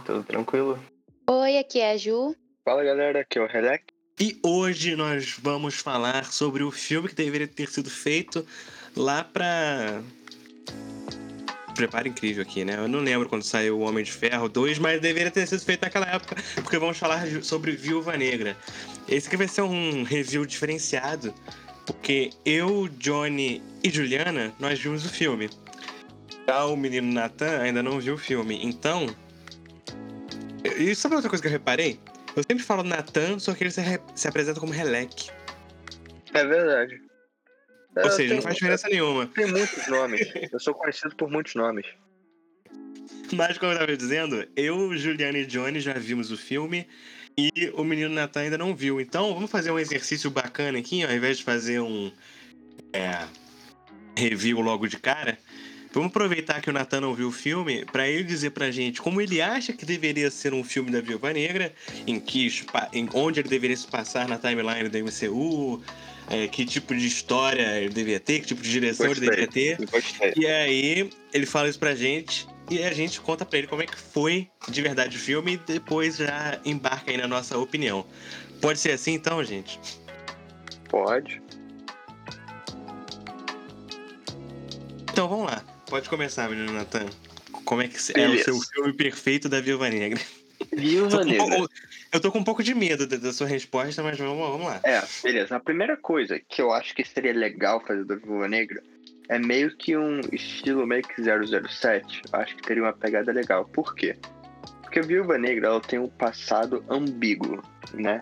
tudo tranquilo? Oi, aqui é a Ju. Fala galera, aqui é o Relec. E hoje nós vamos falar sobre o filme que deveria ter sido feito lá pra. Preparo incrível aqui, né? Eu não lembro quando saiu o Homem de Ferro 2, mas deveria ter sido feito naquela época, porque vamos falar sobre Viúva Negra. Esse aqui vai ser um review diferenciado, porque eu, Johnny e Juliana, nós vimos o filme. Já o menino Nathan ainda não viu o filme. Então. E sabe outra coisa que eu reparei? Eu sempre falo Nathan, só que ele se, se apresenta como Relec. É verdade. Ou Eu seja, não tenho- faz diferença nenhuma. Tem muitos nomes. Eu sou conhecido por muitos nomes. Mas, como eu tava dizendo, eu, Juliana e Johnny já vimos o filme e o menino Nathan ainda não viu. Então, vamos fazer um exercício bacana aqui, ao invés de fazer um é, review logo de cara. Vamos aproveitar que o Nathan não viu o filme pra ele dizer pra gente como ele acha que deveria ser um filme da Viúva Negra, em que em onde ele deveria se passar na timeline do MCU, é, que tipo de história ele deveria ter, que tipo de direção ele Gostei. deveria ter. Gostei. E aí, ele fala isso pra gente e a gente conta pra ele como é que foi de verdade o filme e depois já embarca aí na nossa opinião. Pode ser assim então, gente? Pode. Então vamos lá. Pode começar, menino Natan. Como é que é o seu filme perfeito da Viúva Negra? Viúva um Negra. pouco- eu tô com um pouco de medo da, da sua resposta, mas vamos, vamos lá. É, beleza. A primeira coisa que eu acho que seria legal fazer da Viúva Negra é meio que um estilo meio que 007. Eu acho que teria uma pegada legal. Por quê? Porque a Viúva Negra, ela tem um passado ambíguo, né?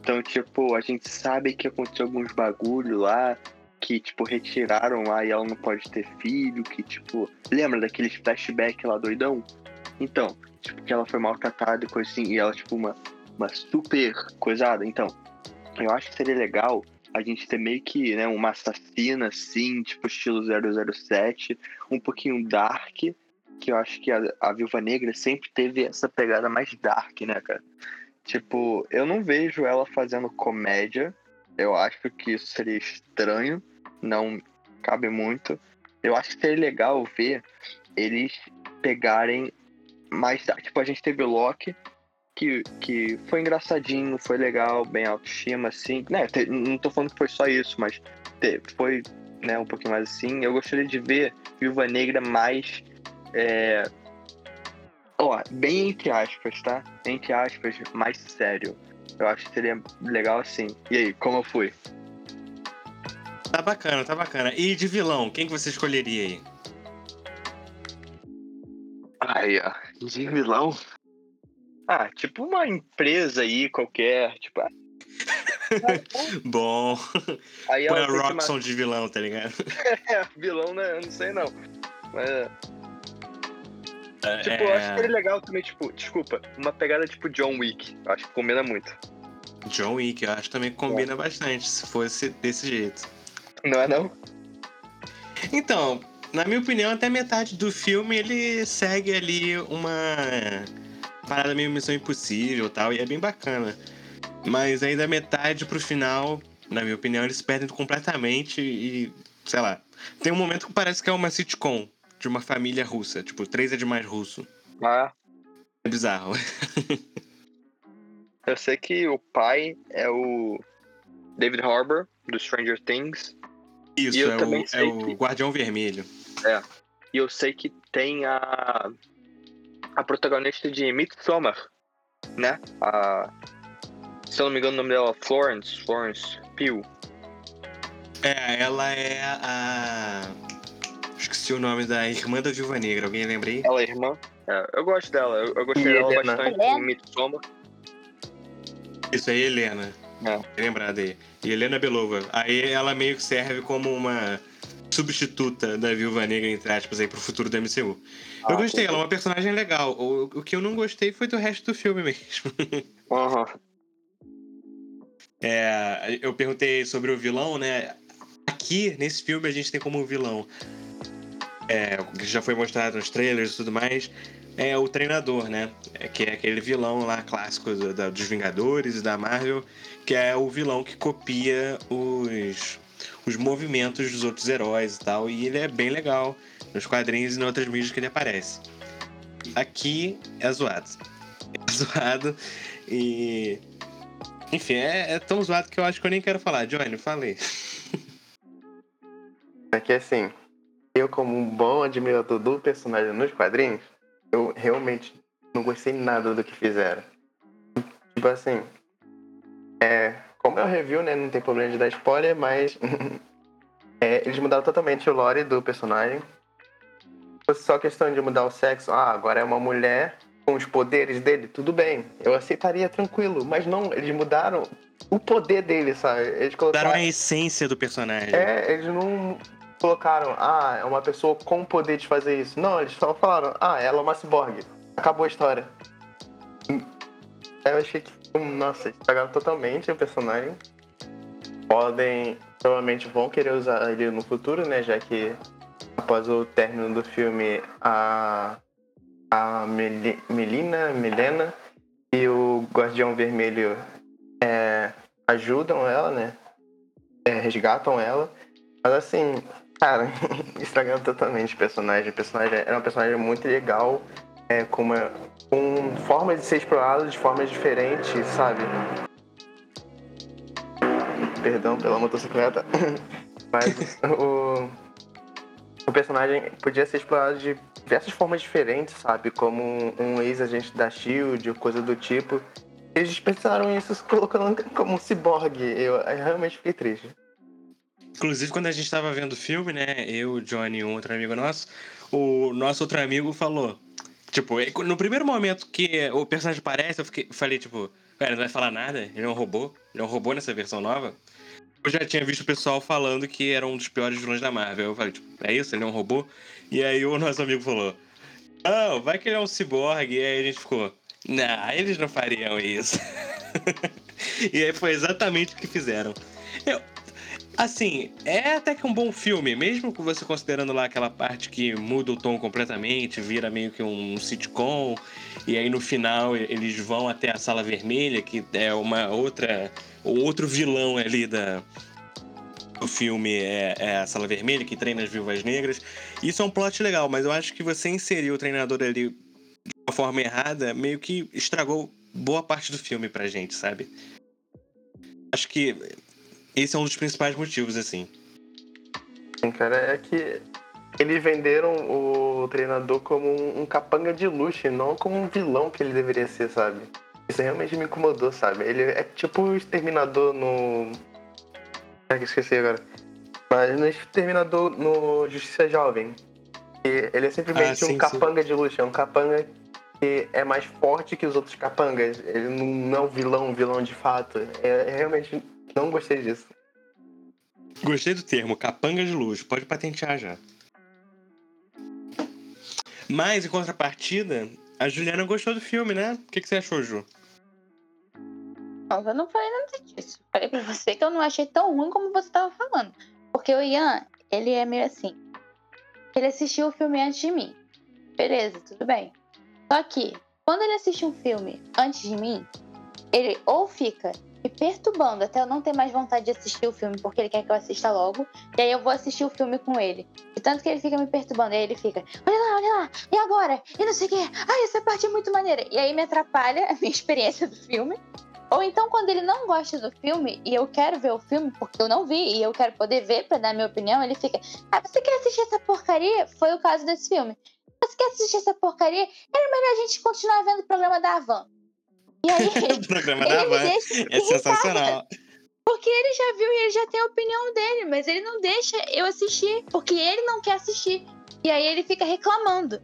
Então, tipo, a gente sabe que aconteceu alguns bagulho lá, que, tipo, retiraram lá e ela não pode ter filho, que, tipo... Lembra daqueles flashback lá doidão? Então, tipo, que ela foi maltratada e coisa assim, e ela, tipo, uma, uma super coisada. Então, eu acho que seria legal a gente ter meio que, né, uma assassina, assim, tipo, estilo 007, um pouquinho dark, que eu acho que a, a Viúva Negra sempre teve essa pegada mais dark, né, cara? Tipo, eu não vejo ela fazendo comédia, eu acho que isso seria estranho, não cabe muito. Eu acho que seria legal ver eles pegarem mais. Tipo, a gente teve o Loki, que, que foi engraçadinho, foi legal, bem autoestima, assim. Né, não tô falando que foi só isso, mas foi né, um pouquinho mais assim. Eu gostaria de ver Viúva Negra mais. É... Ó, bem entre aspas, tá? Entre aspas, mais sério. Eu acho que seria legal assim. E aí, como eu fui? Tá bacana, tá bacana. E de vilão, quem que você escolheria aí? Aí, ó. De vilão? Ah, tipo uma empresa aí qualquer, tipo. ah, Bom, Aí põe a Roxxon de vilão, tá ligado? É, vilão, né? Eu não sei não. Mas, tipo, eu acho que seria legal também, tipo, desculpa, uma pegada tipo John Wick. Acho que combina muito. John Wick, eu acho que também combina bastante, se fosse desse jeito. Não é não? Então, na minha opinião, até metade do filme ele segue ali uma parada meio missão impossível e tal, e é bem bacana. Mas aí da metade pro final, na minha opinião, eles perdem completamente e, sei lá. Tem um momento que parece que é uma sitcom de uma família russa, tipo, três é demais russo. Ah, É bizarro. eu sei que o pai é o David Harbour, do Stranger Things. Isso, E eu é, também o, sei é o Guardião Vermelho. E eu sei que tem a. A protagonista de Midsommar, né? A. Se eu não me engano, o nome dela é Florence. Florence Pugh. É, ela é a. Esqueci o nome da irmã da Viúva Negra, alguém lembra aí? Ela é irmã. É, eu gosto dela. Eu, eu gostei E dela Helena. bastante em Midsommar. Isso aí, Helena. É. Lembrada aí. E Helena Belova. Aí ela meio que serve como uma substituta da Viúva Negra, entre aspas, aí pro futuro do MCU. eu Ah, gostei, entendi. ela é uma personagem legal. O, o que eu não gostei foi do resto do filme mesmo. Aham. É, eu perguntei sobre o vilão, né? Aqui, nesse filme, a gente tem como vilão. É, que já foi mostrado nos trailers e tudo mais. É o treinador, né? É, que é aquele vilão lá clássico do- dos Vingadores e da Marvel, que é o vilão que copia os, os movimentos dos outros heróis e tal. E ele é bem legal nos quadrinhos e em outras mídias que ele aparece. Aqui é zoado. É zoado e. Enfim, é, é tão zoado que eu acho que eu nem quero falar. Johnny, falei. É que assim, eu como um bom admirador do personagem nos quadrinhos, eu realmente não gostei nada do que fizeram. Tipo assim, é, como é o review, né, não tem problema de dar spoiler, mas é, eles mudaram totalmente o lore do personagem. Fosse só questão de mudar o sexo, ah, agora é uma mulher com os poderes dele, tudo bem, eu aceitaria tranquilo, mas não, eles mudaram o poder dele, sabe? Eles colocaram Mudaram a essência do personagem. é, eles não colocaram, ah, é uma pessoa com poder de fazer isso. Não, eles só falaram, ah, ela é uma ciborgue. Acabou a história. Eu achei que, nossa, estragaram totalmente o personagem. Podem, provavelmente vão querer usar ele no futuro, né? Já que após o término do filme, a, a Meli- Melina, Milena e o Guardião Vermelho é, ajudam ela, né? É, resgatam ela. Mas assim, cara, estragaram totalmente personagem. Personagem era um personagem muito legal, é, com, uma, com formas de ser explorado de formas diferentes, sabe? Perdão pela motocicleta. Mas o, o personagem podia ser explorado de diversas formas diferentes, sabe? Como um, ex-agente da SHIELD coisa do tipo. Eles dispensaram isso colocando como um ciborgue. Eu, eu realmente fiquei triste. Inclusive, quando a gente tava vendo o filme, né? Eu, Johnny e um outro amigo nosso, o nosso outro amigo falou. Tipo, no primeiro momento que o personagem aparece, eu fiquei, falei, tipo, cara, não vai falar nada? Ele é um robô? Ele é um robô nessa versão nova? Eu já tinha visto o pessoal falando que era um dos piores vilões da Marvel. Eu falei, tipo, é isso? Ele é um robô? E aí o nosso amigo falou, não, vai que ele é um ciborgue. E aí a gente ficou, não, eles não fariam isso. e aí foi exatamente o que fizeram. Eu, Assim, é até que um bom filme, mesmo com você considerando lá aquela parte que muda o tom completamente, vira meio que um sitcom, e aí no final eles vão até a Sala Vermelha, que é uma outra. O outro vilão ali da, do filme é, é a Sala Vermelha, que treina as viúvas negras. Isso é um plot legal, mas eu acho que você inserir o treinador ali de uma forma errada meio que estragou boa parte do filme pra gente, sabe? Acho que esse é um dos principais motivos, assim. Sim, cara, é que eles venderam o treinador como um, um capanga de luxo, e não como um vilão que ele deveria ser, sabe? Isso realmente me incomodou, sabe? Ele é tipo o Exterminador no. É que esqueci agora. Mas no Exterminador no Justiça Jovem. E ele é simplesmente Ah, sim, um sim. capanga de luxo, é um capanga que é mais forte que os outros capangas. Ele não é um vilão, um vilão de fato. É, eu realmente não gostei disso. Gostei do termo, capanga de luxo. Pode patentear já. Mas, em contrapartida, a Juliana gostou do filme, né? O que, que você achou, Ju? Não, eu não falei nada disso. Falei pra você que eu não achei tão ruim como você tava falando. Porque o Ian, ele é meio assim. Ele assistiu o filme antes de mim. Beleza, tudo bem. Só que, quando ele assiste um filme antes de mim, ele ou fica me perturbando até eu não ter mais vontade de assistir o filme porque ele quer que eu assista logo. E aí eu vou assistir o filme com ele. E tanto que ele fica me perturbando. E aí ele fica, olha lá, olha lá, e agora? E não sei o quê. Ai, essa parte é muito maneira. E aí me atrapalha a minha experiência do filme. Ou então, quando ele não gosta do filme e eu quero ver o filme porque eu não vi e eu quero poder ver pra dar minha opinião, ele fica: Ah, você quer assistir essa porcaria? Foi o caso desse filme. Você quer assistir essa porcaria? Era melhor a gente continuar vendo o programa da Avan. E aí, o programa da Van é sensacional. Porque ele já viu e ele já tem a opinião dele, mas ele não deixa eu assistir, porque ele não quer assistir. E aí ele fica reclamando.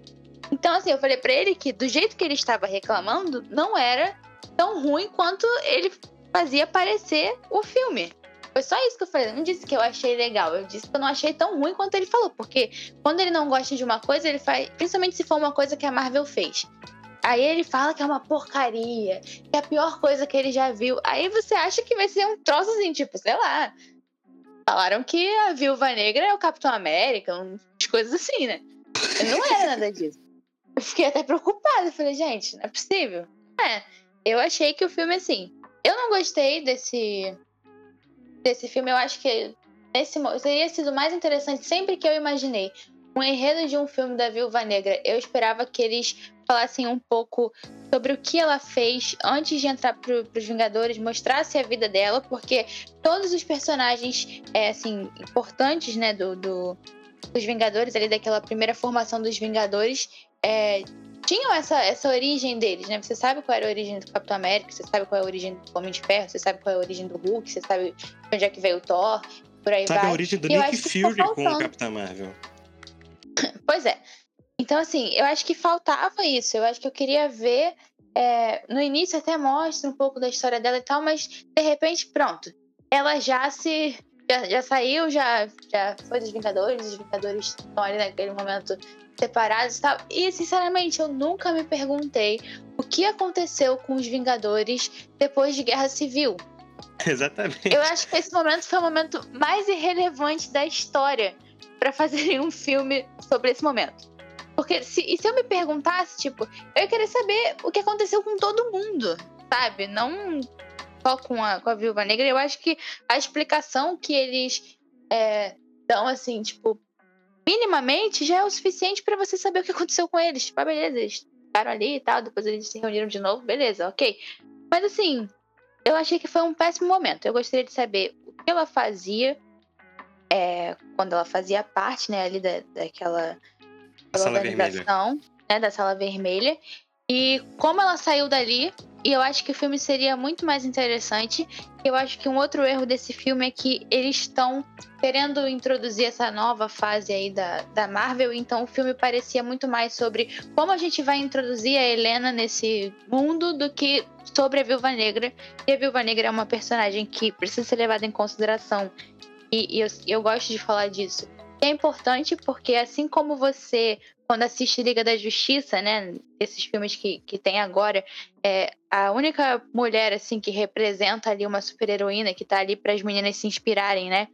Então, assim, eu falei pra ele que do jeito que ele estava reclamando, não era tão ruim quanto ele fazia parecer o filme. Foi só isso que eu falei. Eu não disse que eu achei legal. Eu disse que eu não achei tão ruim quanto ele falou. Porque quando ele não gosta de uma coisa, ele faz. Principalmente se for uma coisa que a Marvel fez. Aí ele fala que é uma porcaria, que é a pior coisa que ele já viu. Aí você acha que vai ser um troço assim, tipo, sei lá. Falaram que a Viúva Negra é o Capitão América, umas coisas assim, né? Não era nada disso. Eu fiquei até preocupada. Falei, gente, não é possível. É, eu achei que o filme, assim. Eu não gostei desse. Desse filme, eu acho que nesse, teria sido mais interessante sempre que eu imaginei um enredo de um filme da Viúva Negra. Eu esperava que eles falassem um pouco sobre o que ela fez antes de entrar para os Vingadores, mostrasse a vida dela, porque todos os personagens é, assim importantes, né, do, do, dos Vingadores ali daquela primeira formação dos Vingadores é, tinham essa, essa origem deles, né? Você sabe qual era a origem do Capitão América, você sabe qual é a origem do Homem de Ferro, você sabe qual é a origem do Hulk, você sabe de onde é que veio o Thor, por aí sabe vai. a origem do E Nick Fury com o. Capitão Marvel. Pois é. Então, assim, eu acho que faltava isso. Eu acho que eu queria ver. é, no início até mostra um pouco da história dela e tal, mas de repente, pronto. Ela já se. Já, já saiu, já, já foi dos Vingadores, os Vingadores estão ali naquele momento separados e tal. E, sinceramente, eu nunca me perguntei o que aconteceu com os Vingadores depois de Guerra Civil. Exatamente. Eu acho que esse momento foi o momento mais irrelevante da história pra fazerem um filme sobre esse momento. Porque se, e se eu me perguntasse, tipo, eu ia querer saber o que aconteceu com todo mundo, sabe? Não só com a, com a Viúva Negra. Eu acho que a explicação que eles é, dão, assim, tipo, minimamente já é o suficiente pra você saber o que aconteceu com eles. Tipo, ah, beleza, eles ficaram ali e tal, depois eles se reuniram de novo, beleza, ok. Mas assim, eu achei que foi um péssimo momento. Eu gostaria de saber o que ela fazia é, quando ela fazia parte, né, ali da, daquela, organização, né, da sala vermelha. E como ela saiu dali, e eu acho que o filme seria muito mais interessante. Eu acho que um outro erro desse filme é que eles estão querendo introduzir essa nova fase aí da, da Marvel, então o filme parecia muito mais sobre como a gente vai introduzir a Helena nesse mundo do que sobre a Viúva Negra. E a Viúva Negra é uma personagem que precisa ser levada em consideração. E, eu, eu gosto de falar disso. É importante porque, assim como você, quando assiste Liga da Justiça, né? Esses filmes que, que tem agora, é, a única mulher, assim, que representa ali uma super-heroína, que tá ali para as meninas se inspirarem, né?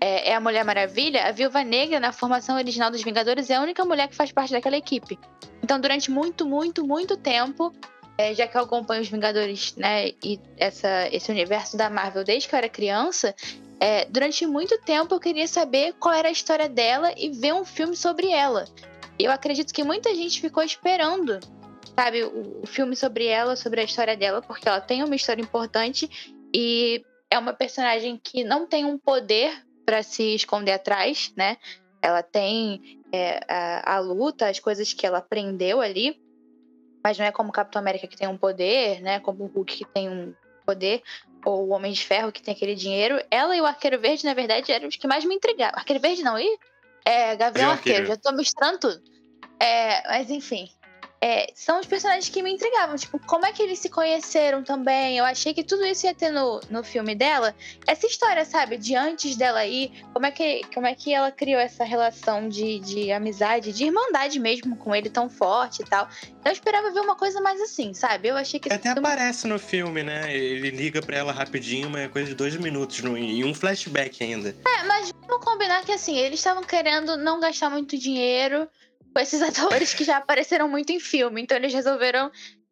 É, é a Mulher Maravilha. A Viúva Negra, na formação original dos Vingadores, é a única mulher que faz parte daquela equipe. Então, durante muito, muito, muito tempo, é, já que eu acompanho os Vingadores, né, e essa, esse universo da Marvel desde que eu era criança, é, durante muito tempo eu queria saber qual era a história dela e ver um filme sobre ela. Eu acredito que muita gente ficou esperando, sabe, o, o filme sobre ela, sobre a história dela, porque ela tem uma história importante e é uma personagem que não tem um poder para se esconder atrás, né? Ela tem é, a, a luta, as coisas que ela aprendeu ali, mas não é como Capitão América que tem um poder, né? Como o Hulk que tem um poder, ou o Homem de Ferro que tem aquele dinheiro. Ela e o Arqueiro Verde, na verdade, eram os que mais me intrigavam. Arqueiro Verde não, e é, Gavião Arqueiro. Arqueiro. já tô misturando tudo. É, mas enfim. É, são os personagens que me intrigavam. Tipo, como é que eles se conheceram também? Eu achei que tudo isso ia ter no, no filme dela. Essa história, sabe? De antes dela ir. Como é que, como é que ela criou essa relação de, de amizade, de irmandade mesmo com ele tão forte e tal. Eu esperava ver uma coisa mais assim, sabe? Eu achei que esse Até filme aparece no filme, né? Ele liga pra ela rapidinho, mas é coisa de dois minutos, no, e um flashback ainda. É, mas vamos combinar que assim, eles estavam querendo não gastar muito dinheiro com esses atores que já apareceram muito em filme. Então eles resolveram.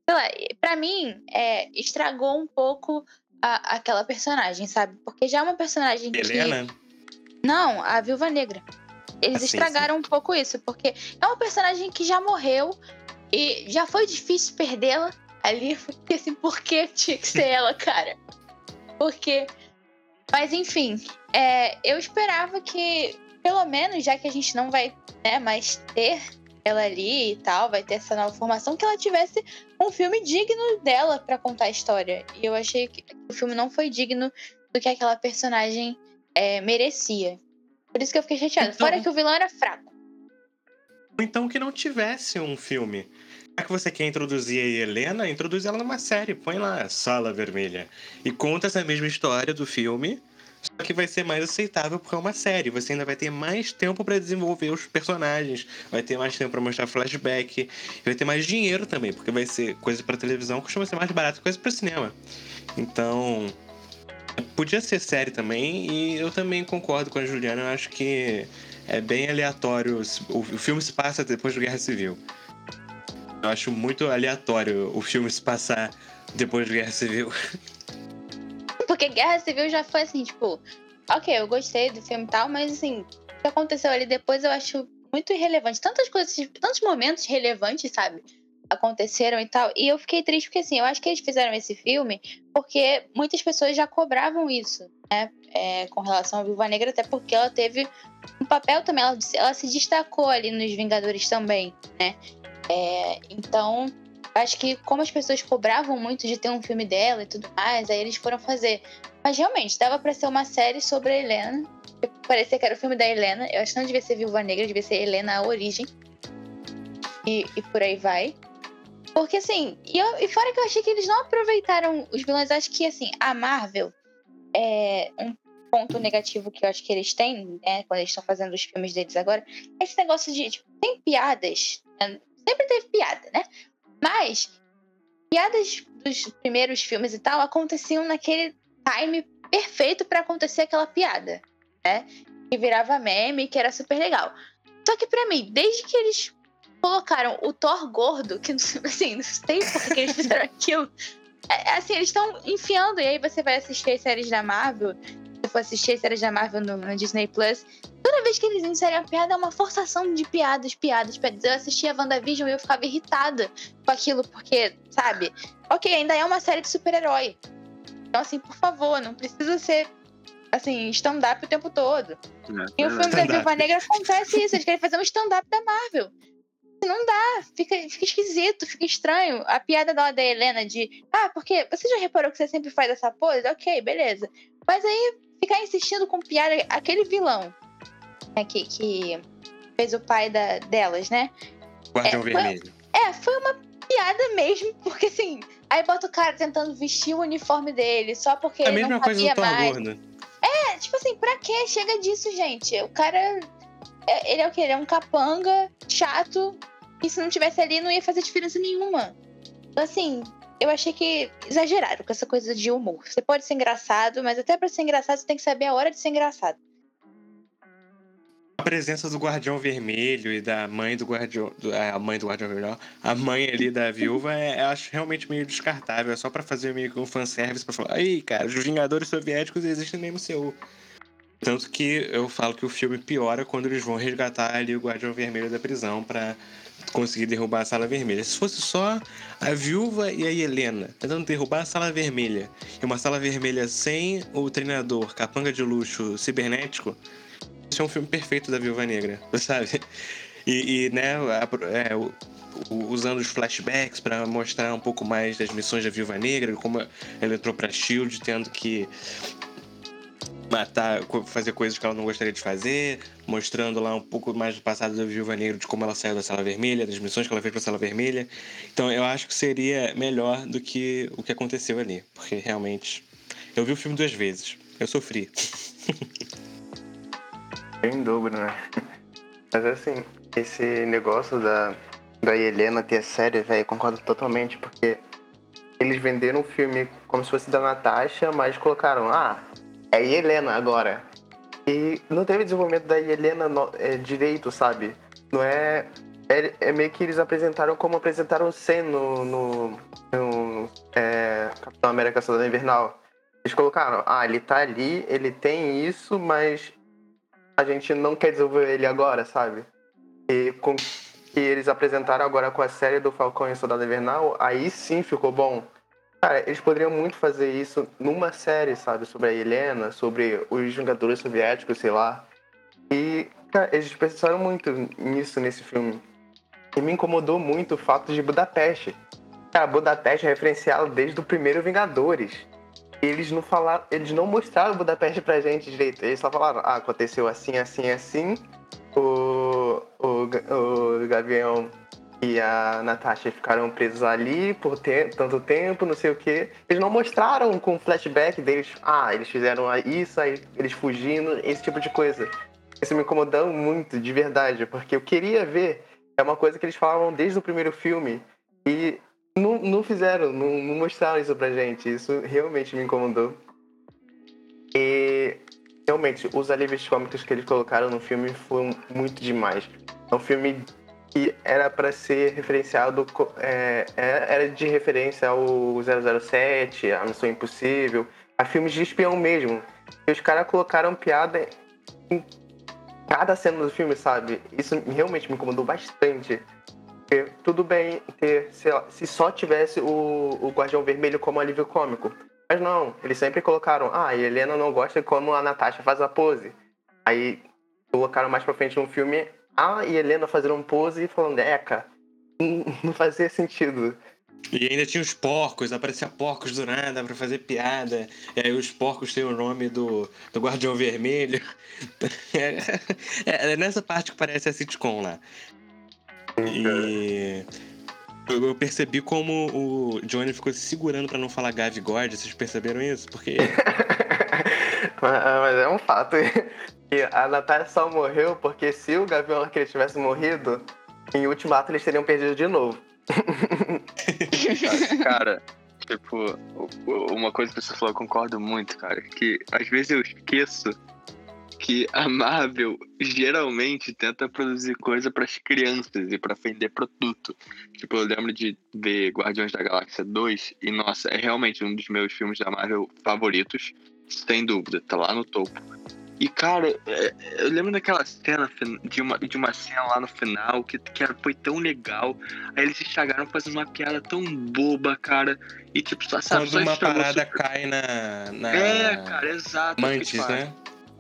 Sei lá, pra mim, é, estragou um pouco a- aquela personagem, sabe? Porque já é uma personagem que. Helena? Não, a Viúva Negra. Eles Ah, sim, estragaram um pouco isso, porque é uma personagem que já morreu e já foi difícil perdê-la ali. Porque assim, por que tinha que ser ela, cara? Porque. Mas enfim, é, eu esperava que, pelo menos, já que a gente não vai né, mais ter ela ali e tal, vai ter essa nova formação, que ela tivesse um filme digno dela pra contar a história. E eu achei que o filme não foi digno do que aquela personagem é, merecia. Por isso que eu fiquei chateada. Então- Fora que o vilão era fraco. Então que não tivesse um filme. Já que você quer introduzir a Helena, introduz ela numa série. Põe lá, Sala Vermelha. E conta essa mesma história do filme. Só que vai ser mais aceitável porque é uma série. Você ainda vai ter mais tempo pra desenvolver os personagens. Vai ter mais tempo pra mostrar flashback. Vai ter mais dinheiro também, porque vai ser coisa pra televisão, costuma ser mais barato que coisa pra cinema. Então. Podia ser série também, e eu também concordo com a Juliana. Eu acho que é bem aleatório. O filme se passa depois da Guerra Civil. Eu acho muito aleatório o filme se passar depois da Guerra Civil. Porque Guerra Civil já foi assim, tipo, ok, eu gostei do filme e tal, mas assim, o que aconteceu ali depois eu acho muito irrelevante. Tantas coisas, tantos momentos relevantes, sabe? Aconteceram e tal. E eu fiquei triste porque, assim, eu acho que eles fizeram esse filme porque muitas pessoas já cobravam isso, né? É, com relação à Viúva Negra, até porque ela teve um papel também, ela, ela se destacou ali nos Vingadores também, né? É, então, acho que como as pessoas cobravam muito de ter um filme dela e tudo mais, aí eles foram fazer. Mas realmente, dava para ser uma série sobre a Helena. Parecia que era o filme da Helena. Eu acho que não devia ser Viúva Negra, devia ser Helena a origem. E, e por aí vai. Porque assim, e, eu, e fora que eu achei que eles não aproveitaram os vilões, acho que assim, a Marvel é um ponto negativo que eu acho que eles têm, né, quando eles estão fazendo os filmes deles agora, é esse negócio de, tipo, tem piadas, né? sempre teve piada, né? Mas piadas dos primeiros filmes e tal aconteciam naquele time perfeito para acontecer aquela piada, né? Que virava meme, que era super legal. Só que para mim, desde que eles colocaram o Thor gordo, que assim, não sei por que eles fizeram aquilo. É, é, assim, eles estão enfiando, e aí você vai assistir as séries da Marvel, se for assistir as séries da Marvel no, no Disney Plus, toda vez que eles inserem a piada é uma forçação de piadas, piadas, piadas. Eu assistia a WandaVision e eu ficava irritada com aquilo, porque, sabe? Ok, ainda é uma série de super-herói. Então, assim, por favor, não precisa ser assim, stand-up o tempo todo. É, e o filme da Viúva Negra acontece isso, eles querem fazer um stand-up da Marvel. Não dá, fica, fica esquisito, fica estranho. A piada da, da Helena de, ah, porque você já reparou que você sempre faz essa pose? Ok, beleza. Mas aí ficar insistindo com piada, aquele vilão né, que, que fez o pai da, delas, né? Guardião é, Vermelho. Foi, é, foi uma piada mesmo, porque assim, aí bota o cara tentando vestir o uniforme dele só porque. A mesma coisa do Thor Gordo. É, tipo assim, pra que chega disso, gente? O cara. É, ele é o quê? Ele é um capanga chato e se não tivesse ali, não ia fazer diferença nenhuma. Então, assim, eu achei que exageraram com essa coisa de humor. Você pode ser engraçado, mas até para ser engraçado, você tem que saber a hora de ser engraçado. A presença do Guardião Vermelho e da mãe do Guardião. É, a mãe do Guardião Vermelho, a mãe ali da viúva, é, acho realmente meio descartável. É só para fazer meio que um fanservice pra falar: aí, cara, os Vingadores Soviéticos existem no MCU. Tanto que eu falo que o filme piora quando eles vão resgatar ali o Guardião Vermelho da prisão para conseguir derrubar a Sala Vermelha. Se fosse só a Viúva e a Helena tentando derrubar a Sala Vermelha e uma Sala Vermelha sem o treinador capanga de luxo cibernético, é um filme perfeito da Viúva Negra, sabe? E, e né, a, é, usando os flashbacks para mostrar um pouco mais das missões da Viúva Negra, como ela entrou para Shield, tendo que matar, fazer coisas que ela não gostaria de fazer, mostrando lá um pouco mais do passado da Viúva Negra, de como ela saiu da Sala Vermelha, das missões que ela fez pra Sala Vermelha. Então eu acho que seria melhor do que o que aconteceu ali, porque realmente. Eu vi o filme duas vezes. Eu sofri. Sem dúvida, né? Mas assim, esse negócio da, da Helena ter série, velho, concordo totalmente, porque eles venderam o filme como se fosse da Natasha, mas colocaram, ah, é Helena agora. E não teve desenvolvimento da Helena no, é, direito, sabe? Não é, é, é. meio que eles apresentaram como apresentaram o Sen no, no, no é, Capitão América Soldado Invernal. Eles colocaram, ah, ele tá ali, ele tem isso, mas a gente não quer desenvolver ele agora, sabe? E com que eles apresentaram agora com a série do Falcão e Soldado Invernal, aí sim ficou bom. Cara, eles poderiam muito fazer isso numa série, sabe? Sobre a Helena, sobre os Vingadores Soviéticos, sei lá. E, cara, eles pensaram muito nisso nesse filme. E me incomodou muito o fato de Budapeste. Cara, Budapeste é referenciado desde o primeiro Vingadores. Eles não falaram, eles não mostraram Budapeste pra gente direito. Eles só falaram, ah, aconteceu assim, assim, assim. O, o, o Gavião e a Natasha ficaram presos ali por ter, tanto tempo, não sei o quê. Eles não mostraram com flashback deles, ah, eles fizeram isso, aí eles fugindo, esse tipo de coisa. Isso me incomodou muito, de verdade, porque eu queria ver. É uma coisa que eles falavam desde o primeiro filme e não, não fizeram, não, não mostraram isso pra gente. Isso realmente me incomodou. E realmente, os alívios cômicos que eles colocaram no filme foram muito demais. É um filme que era para ser referenciado, é, é, era de referência ao 007, a Missão Impossível, a filmes de espião mesmo. que os caras colocaram piada em cada cena do filme, sabe? Isso realmente me incomodou bastante. Porque tudo bem ter, sei lá, se só tivesse o, o Guardião Vermelho como alívio cômico. Mas não, eles sempre colocaram, ah, a Helena não gosta como a Natasha faz a pose. Aí colocaram mais pra frente no filme a Helena fazendo um pose e falando, Eca, não fazia sentido. E ainda tinha os porcos, aparecia porcos do nada pra fazer piada. E aí os porcos têm o nome do, do Guardião Vermelho. É, é nessa parte que parece a sitcom lá. E eu percebi como o Johnny ficou se segurando para não falar Gav God. Vocês perceberam isso? Porque. mas é um fato. E a Natália só morreu porque se o Gavião Arqueiro tivesse morrido, em Ultimato eles teriam perdido de novo. cara, tipo, uma coisa que você falou, eu concordo muito, cara. Que às vezes eu esqueço que a Marvel geralmente tenta produzir coisa para as crianças e para vender produto. Tipo, eu lembro de ver Guardiões da Galáxia 2 e, nossa, é realmente um dos meus filmes da Marvel favoritos, sem dúvida, tá lá no topo. E, cara, é, eu lembro daquela cena de uma, de uma cena lá no final que, que foi tão legal. Aí eles estragaram fazendo uma piada tão boba, cara. E tipo, só sabe, Quando só uma parada super... cai na, na. É, cara, exato. Mantis, né?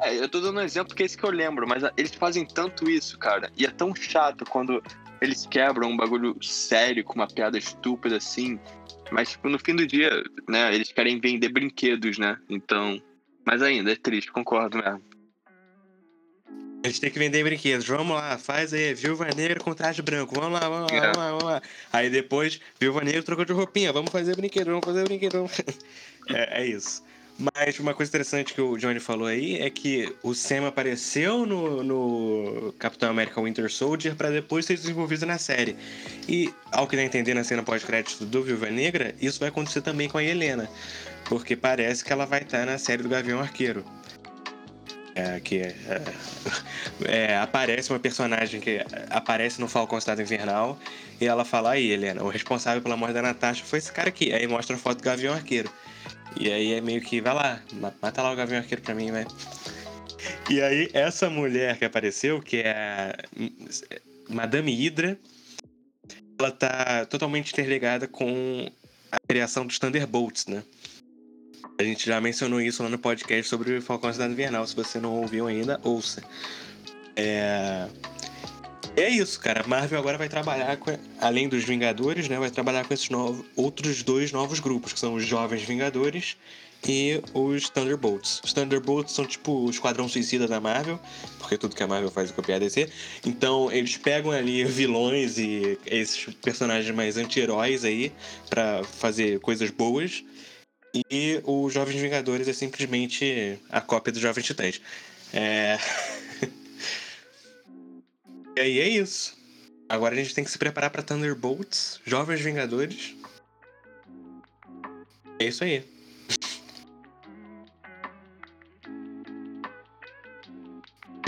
É, eu tô dando um exemplo que é esse que eu lembro, mas eles fazem tanto isso, cara. E é tão chato quando eles quebram um bagulho sério com uma piada estúpida assim. Mas, tipo, no fim do dia, né, eles querem vender brinquedos, né? Então. Mas ainda, é triste, concordo mesmo. A gente tem que vender brinquedos. Vamos lá, faz aí, Viúva Negra com traje branco. Vamos lá, vamos lá, vamos lá, vamos lá. Aí depois, Viúva Negra trocou de roupinha. Vamos fazer brinquedo, vamos fazer brinquedo. é, é isso. Mas uma coisa interessante que o Johnny falou aí é que o Sam apareceu no, no Capitão América Winter Soldier para depois ser desenvolvido na série. E, ao que dá a entender na cena pós-crédito do Viúva Negra, isso vai acontecer também com a Helena. Porque parece que ela vai estar na série do Gavião Arqueiro. É, que é, é, aparece uma personagem que aparece no Falcão Estado Invernal e ela fala aí, Helena, o responsável pela morte da Natasha foi esse cara aqui. Aí mostra a foto do Gavião Arqueiro. E aí é meio que, vai lá, mata lá o Gavião Arqueiro pra mim, vai. E aí, essa mulher que apareceu, que é a Madame Hydra, ela tá totalmente interligada com a criação dos Thunderbolts, né? A gente já mencionou isso lá no podcast sobre o Falcão Cidade Invernal. Se você não ouviu ainda, ouça. É... É isso, cara. Marvel agora vai trabalhar com, além dos Vingadores, né? Vai trabalhar com esses novos, outros dois novos grupos, que são os Jovens Vingadores e os Thunderbolts. Os Thunderbolts são tipo o esquadrão suicida da Marvel, porque tudo que a Marvel faz é copiar a DC. Então eles pegam ali vilões e esses personagens mais anti-heróis aí para fazer coisas boas e o Jovens Vingadores é simplesmente a cópia dos Jovens Titãs. É... e aí é isso. Agora a gente tem que se preparar para Thunderbolts, Jovens Vingadores. É isso aí.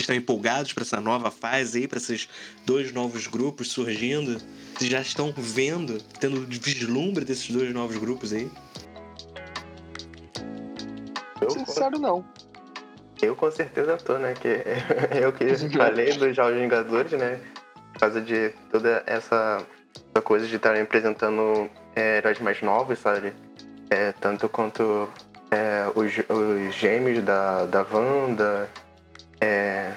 estão empolgados para essa nova fase aí, para esses dois novos grupos surgindo? Vocês já estão vendo, tendo vislumbre desses dois novos grupos aí? Eu, Sincero, não. Eu com certeza tô, né? Que eu que falei dos Jogos Vingadores, né? Por causa de toda essa, essa coisa de estar apresentando é, heróis mais novos, sabe? É, tanto quanto é, os, os gêmeos da, da Wanda, é,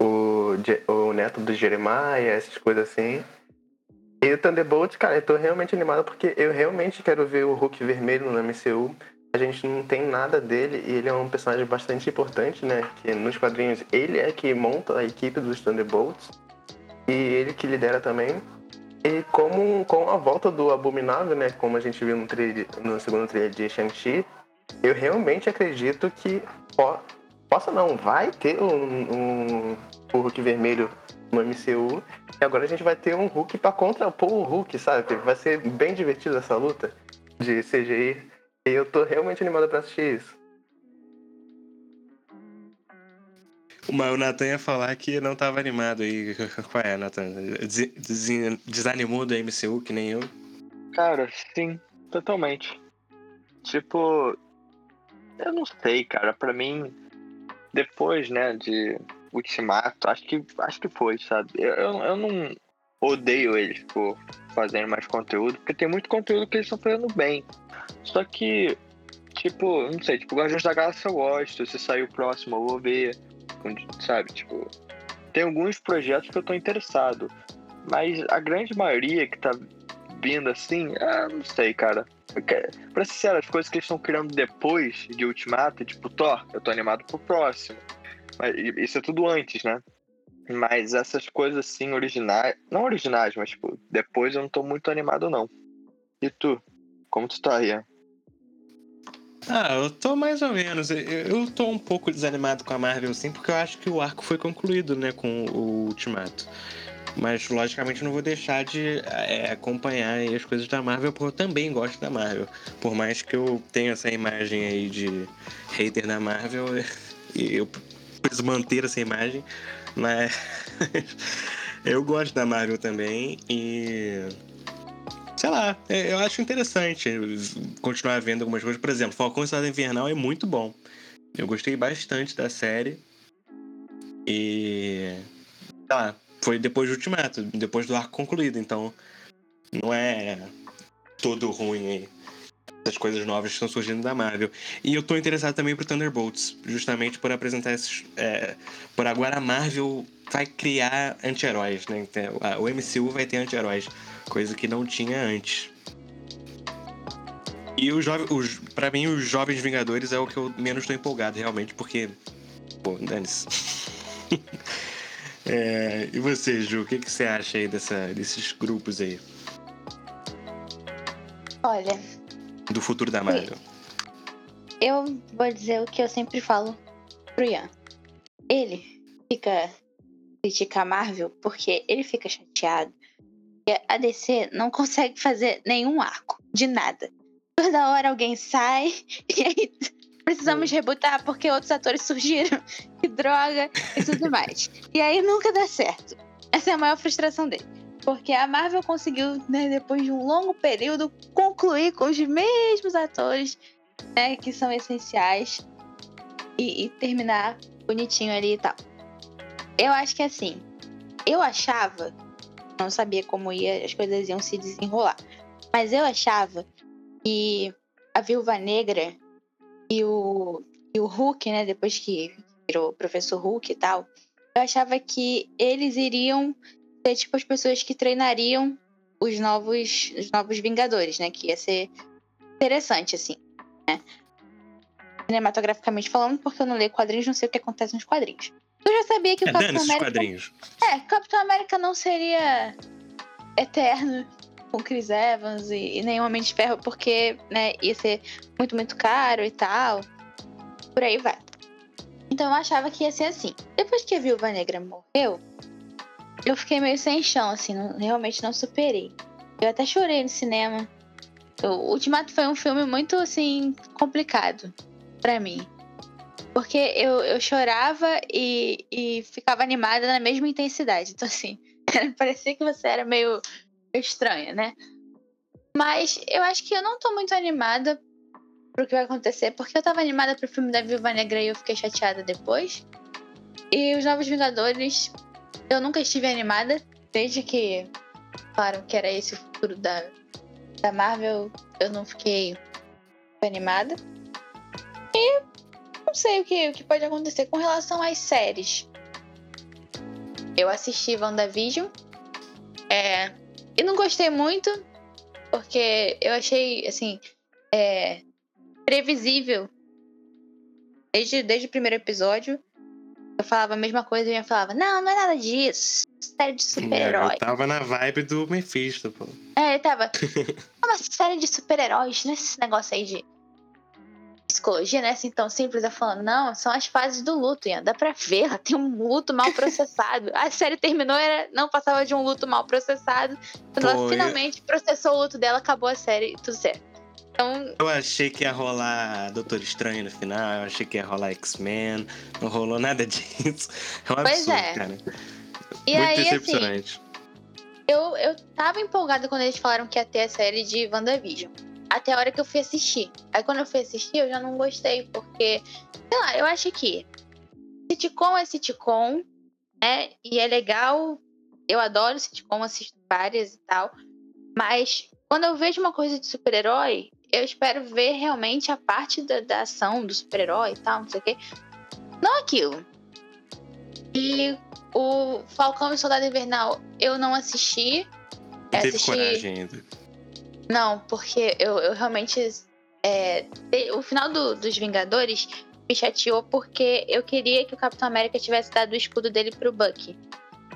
o, o neto do Jeremiah, essas coisas assim. E o Thunderbolt, cara, eu tô realmente animado porque eu realmente quero ver o Hulk vermelho no MCU a gente não tem nada dele e ele é um personagem bastante importante, né? Que nos quadrinhos ele é que monta a equipe dos Thunderbolts e ele que lidera também. E como com a volta do Abominável, né? Como a gente viu no, no segundo trailer de Shang-Chi, eu realmente acredito que po possa não, vai ter um, um, um Hulk vermelho no MCU. E agora a gente vai ter um Hulk para contrapor o Hulk, sabe? Vai ser bem divertido essa luta de CGI. E eu tô realmente animado pra assistir isso. O Nathan ia falar que não tava animado aí. Qual é, Nathan? Desanimou do MCU, que nem eu? Cara, sim, totalmente. Tipo, eu não sei, cara. Pra mim, depois, né, de Ultimato, acho que, acho que foi, sabe? Eu, eu, eu não odeio eles por fazerem mais conteúdo, porque tem muito conteúdo que eles estão fazendo bem. Só que, tipo, não sei, tipo, Guardiões da Galáxia eu gosto, se sair o próximo eu vou ver, sabe? Tipo, tem alguns projetos que eu tô interessado, mas a grande maioria que tá vindo assim, ah, não sei, cara. Pra ser sincero, as coisas que eles estão criando depois de Ultimato, tipo Thor, eu tô animado pro próximo. Mas isso é tudo antes, né? Mas essas coisas assim, originais. Não originais, mas tipo, depois eu não tô muito animado, não. E tu? Como tu tá, Ian? Ah, eu tô mais ou menos. Eu tô um pouco desanimado com a Marvel, sim, porque eu acho que o arco foi concluído, né, com o Ultimato. Mas, logicamente, não vou deixar de é, acompanhar as coisas da Marvel, porque eu também gosto da Marvel. Por mais que eu tenha essa imagem aí de hater da Marvel, eu preciso manter essa imagem, mas eu gosto da Marvel também e. Sei lá, é, eu acho interessante continuar vendo algumas coisas. Por exemplo, Falcão Estado Invernal é muito bom. Eu gostei bastante da série. E. Sei lá, foi depois do Ultimato, depois do arco concluído, então não é todo ruim aí. Essas coisas novas que estão surgindo da Marvel. E eu tô interessado também pro Thunderbolts, justamente por apresentar esses. É, por agora a Marvel vai criar anti-heróis, né? O MCU vai ter anti-heróis, coisa que não tinha antes. E os, pra mim, os Jovens Vingadores é o que eu menos tô empolgado, realmente, porque. Pô, dane-se. É, e você, Ju, o que, que você acha aí dessa, desses grupos aí? Olha. Do futuro da Marvel. Eu vou dizer o que eu sempre falo pro Ian. Ele fica critica a Marvel porque ele fica chateado que a DC não consegue fazer nenhum arco de nada. Toda hora alguém sai e aí precisamos rebutar porque outros atores surgiram. Que droga e tudo mais. e aí nunca dá certo. Essa é a maior frustração dele. Porque a Marvel conseguiu, né, depois de um longo período, concluir com os mesmos atores né, que são essenciais e, e terminar bonitinho ali e tal. Eu acho que assim, eu achava, não sabia como ia, as coisas iam se desenrolar, mas eu achava que a Viúva Negra e o, e o Hulk, né, depois que virou o professor Hulk e tal, eu achava que eles iriam ser tipo as pessoas que treinariam os novos, os novos Vingadores, né? Que ia ser interessante, assim, né? Cinematograficamente falando, porque eu não leio quadrinhos, não sei o que acontece nos quadrinhos. Eu já sabia que o é, Capitão América. Quadrinhos. É, Capitão América não seria eterno com Chris Evans e, e nem Homem de Ferro, porque né, ia ser muito, muito caro e tal. Por aí vai. Então eu achava que ia ser assim. Depois que a Viúva Negra morreu, eu fiquei meio sem chão, assim, não, realmente não superei. Eu até chorei no cinema. O Ultimato foi um filme muito, assim, complicado para mim. Porque eu, eu chorava e, e ficava animada na mesma intensidade. Então, assim, parecia que você era meio estranha, né? Mas eu acho que eu não tô muito animada pro que vai acontecer, porque eu tava animada pro filme da Viúva Negra e eu fiquei chateada depois. E os Novos Vingadores, eu nunca estive animada, desde que falaram que era esse o futuro da, da Marvel, eu não fiquei animada. E não sei o que, o que pode acontecer com relação às séries. Eu assisti WandaVision. É, e não gostei muito, porque eu achei, assim, é, previsível. Desde, desde o primeiro episódio, eu falava a mesma coisa e eu falava, não, não é nada disso. Série de super-heróis. É, eu tava na vibe do Mephisto, pô. É, eu tava. É uma série de super-heróis, não é esse negócio aí de psicologia, né? Assim, tão simples, é falando, não, são as fases do luto, Ian. Dá pra ver, ela tem um luto mal processado. a série terminou, era, não passava de um luto mal processado. Quando ela finalmente eu... processou o luto dela, acabou a série, tudo certo. Então... Eu achei que ia rolar Doutor Estranho no final, eu achei que ia rolar X-Men, não rolou nada disso. É um pois absurdo, é. cara. E Muito aí, assim, decepcionante. Assim, eu, eu tava empolgada quando eles falaram que ia ter a série de WandaVision até a hora que eu fui assistir. Aí quando eu fui assistir, eu já não gostei, porque, sei lá, eu acho que sitcom é sitcom, né? E é legal. Eu adoro sitcom, assisto várias e tal. Mas quando eu vejo uma coisa de super-herói, eu espero ver realmente a parte da, da ação do super-herói e tal, não sei o quê. Não aquilo. E o Falcão e o Soldado Invernal eu não assisti. Não teve assisti... coragem ainda. Não, porque eu, eu realmente. É, o final do, dos Vingadores me chateou porque eu queria que o Capitão América tivesse dado o escudo dele pro Bucky.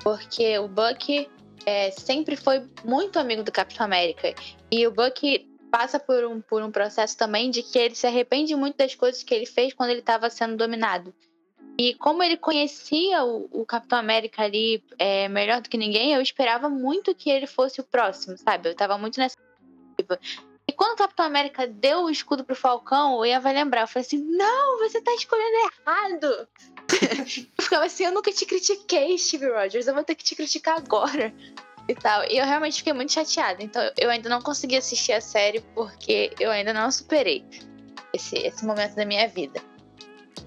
Porque o Bucky é, sempre foi muito amigo do Capitão América. E o Bucky passa por um, por um processo também de que ele se arrepende muito das coisas que ele fez quando ele estava sendo dominado. E como ele conhecia o, o Capitão América ali é, melhor do que ninguém, eu esperava muito que ele fosse o próximo, sabe? Eu estava muito nessa. E quando o Capitão América deu o escudo pro Falcão, o Ian vai lembrar. Eu falei assim: não, você tá escolhendo errado. eu ficava assim: eu nunca te critiquei, Steve Rogers, eu vou ter que te criticar agora e tal. E eu realmente fiquei muito chateada. Então eu ainda não consegui assistir a série porque eu ainda não superei esse, esse momento da minha vida.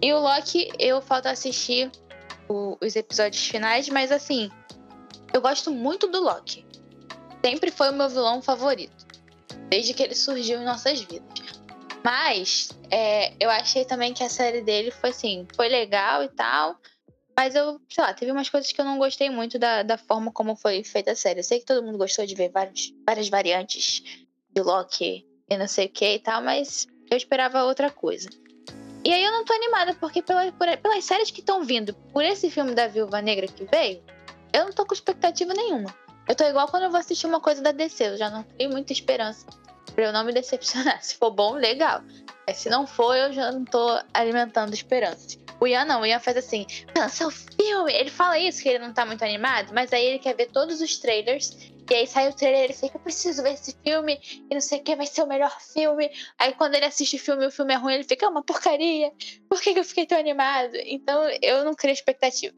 E o Loki, eu falta assistir o, os episódios finais, mas assim, eu gosto muito do Loki. Sempre foi o meu vilão favorito. Desde que ele surgiu em nossas vidas. Mas é, eu achei também que a série dele foi assim, foi legal e tal. Mas eu, sei lá, teve umas coisas que eu não gostei muito da, da forma como foi feita a série. Eu sei que todo mundo gostou de ver vários, várias variantes de Loki e não sei o que e tal, mas eu esperava outra coisa. E aí eu não tô animada, porque pela, por, pelas séries que estão vindo, por esse filme da Viúva Negra que veio, eu não tô com expectativa nenhuma. Eu tô igual quando eu vou assistir uma coisa da DC, eu já não tenho muita esperança pra eu não me decepcionar. Se for bom, legal. Mas se não for, eu já não tô alimentando esperanças. O Ian não, o Ian faz assim, lança o filme. Ele fala isso, que ele não tá muito animado, mas aí ele quer ver todos os trailers. E aí sai o trailer, ele fica, eu preciso ver esse filme, e não sei o que, vai ser o melhor filme. Aí quando ele assiste o filme e o filme é ruim, ele fica, é uma porcaria. Por que, que eu fiquei tão animado? Então eu não crio expectativa.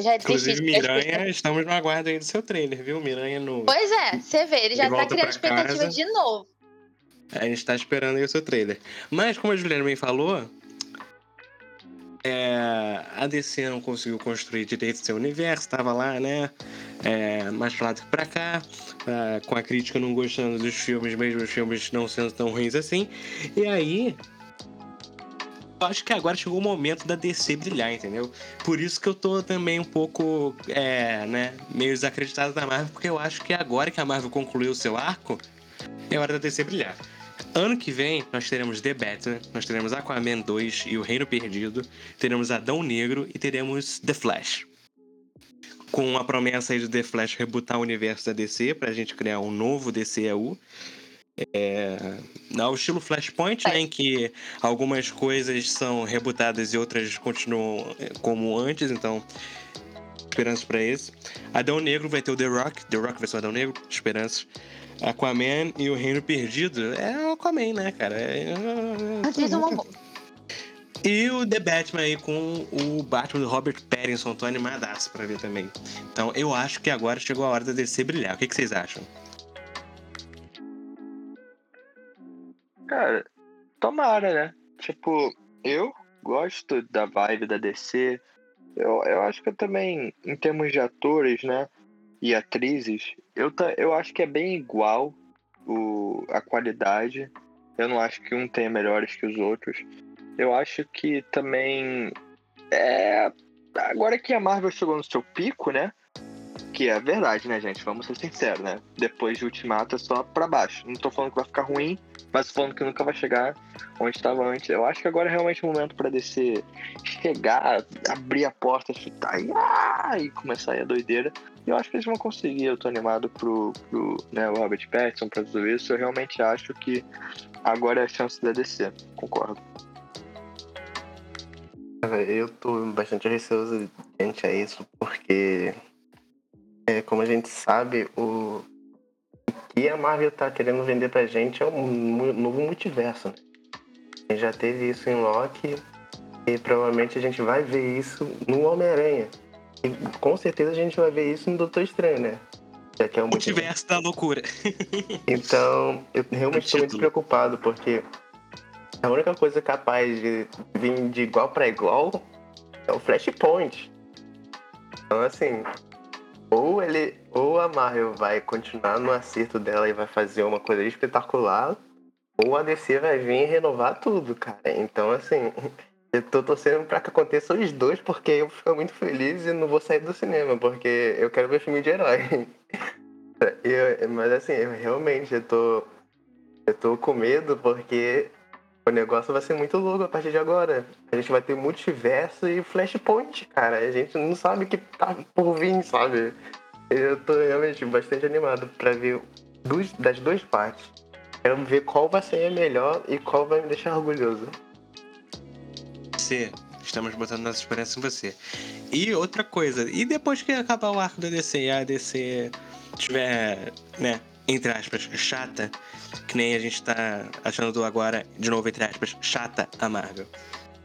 Já Inclusive, Miranha, estamos no aguardo aí do seu trailer, viu? Miranha no. Pois é, você vê, ele já tá criando expectativa casa. de novo. A gente tá esperando aí o seu trailer. Mas, como a Juliana bem falou, é, a DC não conseguiu construir direito seu universo, tava lá, né? É, mais pra lá do que pra cá, é, com a crítica não gostando dos filmes, mesmo os filmes não sendo tão ruins assim. E aí. Eu acho que agora chegou o momento da DC brilhar, entendeu? Por isso que eu tô também um pouco, é, né, meio desacreditado da Marvel, porque eu acho que agora que a Marvel concluiu o seu arco, é hora da DC brilhar. Ano que vem, nós teremos The Batman, nós teremos Aquaman 2 e O Reino Perdido, teremos Adão Negro e teremos The Flash. Com a promessa aí do The Flash rebutar o universo da DC pra gente criar um novo DCEU. É, ao estilo Flashpoint, né, em que algumas coisas são rebutadas e outras continuam é, como antes, então esperanças para esse. Adão Negro vai ter o The Rock, The Rock vai ser o Adão Negro, esperanças. Aquaman e o Reino Perdido é o Aquaman, né, cara? É... Vocês um amor. E o The Batman aí com o Batman do Robert Pattinson, tô animadaço pra ver também. Então eu acho que agora chegou a hora da DC brilhar. O que, que vocês acham? Cara, tomara, né? Tipo, eu gosto da vibe da DC. Eu, eu acho que eu também, em termos de atores, né? E atrizes, eu, eu acho que é bem igual o, a qualidade. Eu não acho que um tenha melhores que os outros. Eu acho que também. É. Agora que a Marvel chegou no seu pico, né? Que é verdade, né, gente? Vamos ser sinceros, né? Depois de Ultimato é só pra baixo. Não tô falando que vai ficar ruim, mas falando que nunca vai chegar onde estava antes. Eu acho que agora é realmente o momento pra descer, chegar, abrir a porta, chutar e, ah, e começar aí a doideira. E eu acho que eles vão conseguir. Eu tô animado pro, pro né, o Robert Pattinson, pra tudo isso. Eu realmente acho que agora é a chance da DC. Concordo. Eu tô bastante receoso diante a isso, porque, é, como a gente sabe, o que a Marvel tá querendo vender pra gente é um novo multiverso. Né? A gente já teve isso em Loki e provavelmente a gente vai ver isso no Homem-Aranha. E com certeza a gente vai ver isso no Doutor Estranho, né? Já que é um multiverso. Multiverso da loucura. Então, eu realmente estou muito preocupado, porque a única coisa capaz de vir de igual para igual é o Flashpoint. Então, assim, ou ele, ou a Marvel vai continuar no acerto dela e vai fazer uma coisa espetacular, ou a DC vai vir renovar tudo, cara. Então, assim, eu tô torcendo pra que aconteça os dois, porque eu ficar muito feliz e não vou sair do cinema, porque eu quero ver filme de herói. Eu, mas assim, eu realmente eu tô. Eu tô com medo porque o negócio vai ser muito louco a partir de agora. A gente vai ter multiverso e flashpoint, cara. A gente não sabe o que tá por vir, sabe? Eu tô realmente bastante animado pra ver dos, das duas partes. Quero ver qual vai ser a melhor e qual vai me deixar orgulhoso. Você, estamos botando nossa esperança em você. E outra coisa, e depois que acabar o arco da DC e a DC tiver, né, entre aspas, chata, que nem a gente tá achando agora, de novo, entre aspas, chata a Marvel.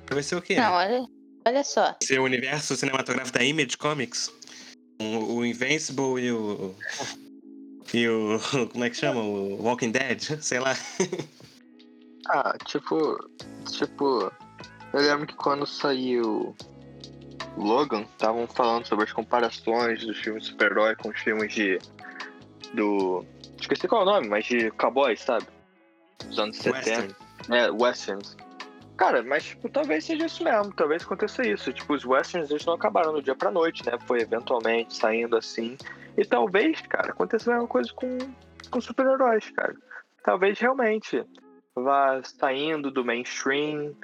Vai ser o quê? Não, olha, olha só. Vai ser o universo cinematográfico da Image Comics? O, o Invincible e o. E o. Como é que chama? O Walking Dead? Sei lá. Ah, tipo. Tipo. Eu lembro que quando saiu Logan, estavam falando sobre as comparações dos filmes de super-herói com os filmes de. Do. Esqueci qual é o nome, mas de cowboys, sabe? Dos anos 70. Western. É, westerns. Cara, mas tipo, talvez seja isso mesmo, talvez aconteça isso. Tipo, os westerns eles não acabaram do dia pra noite, né? Foi eventualmente saindo assim. E talvez, cara, aconteça a mesma coisa com, com super-heróis, cara. Talvez realmente vá saindo do mainstream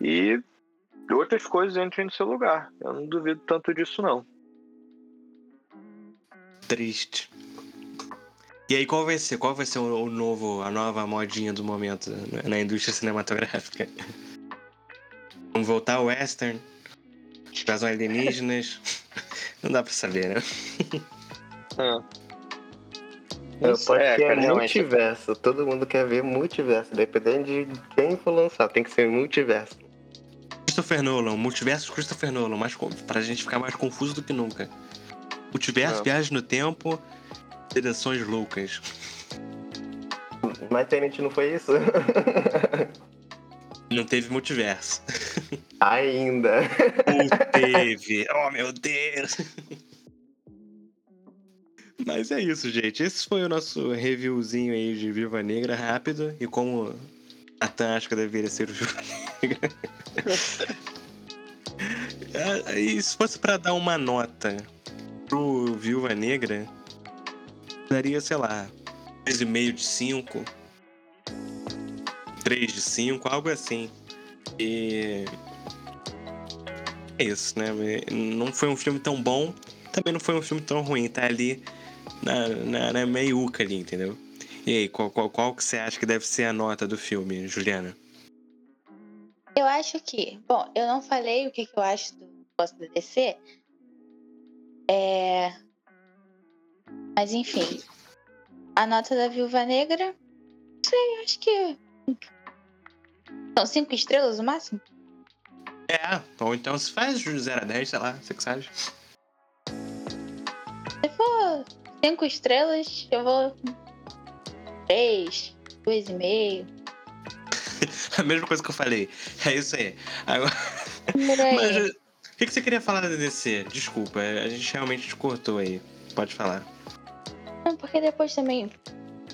e outras coisas entrem no seu lugar. Eu não duvido tanto disso, não. Triste. E aí, qual vai ser? Qual vai ser o, novo, a nova modinha do momento na- indústria cinematográfica? Vamos voltar ao western? Invasão alienígenas? Não dá pra saber, né? Ah. Eu Não posso é, cara, realmente. multiverso. Todo mundo quer ver multiverso. Dependendo de quem for lançar, tem que ser multiverso. Christopher Nolan, multiverso Christopher Nolan, mais, co- pra gente ficar mais confuso do que nunca. Multiverso, É. viagem no tempo, direções loucas. Mas Tenet não foi isso? Não teve multiverso. Ainda. Ou teve. Oh, meu Deus. Mas é isso, gente. Esse foi o nosso reviewzinho aí de Viva Negra rápido. E como acho que deveria ser o Viva Negra. Ah, e se fosse pra dar uma nota pro Viúva Negra, daria, sei lá, 3,5 de 5. 3 de 5, algo assim. E. É isso, né? Não foi um filme tão bom, também não foi um filme tão ruim. Tá ali na, na, na meiuca ali, entendeu? E aí, qual, qual, qual que você acha que deve ser a nota do filme, Juliana? Eu acho que. Bom, eu não falei o que, que eu acho do negócio da DC. É. Mas enfim. A nota da Viúva Negra. Não sei, acho que. São cinco estrelas no máximo? É, ou então se faz de 0 a 10, sei lá, você que sabe. Se for cinco estrelas, eu vou. Três, dois e meio. A mesma coisa que eu falei. É isso aí. Agora, aí. mas, o que, que você queria falar da DC? Desculpa, a gente realmente te cortou aí. Pode falar. Porque depois também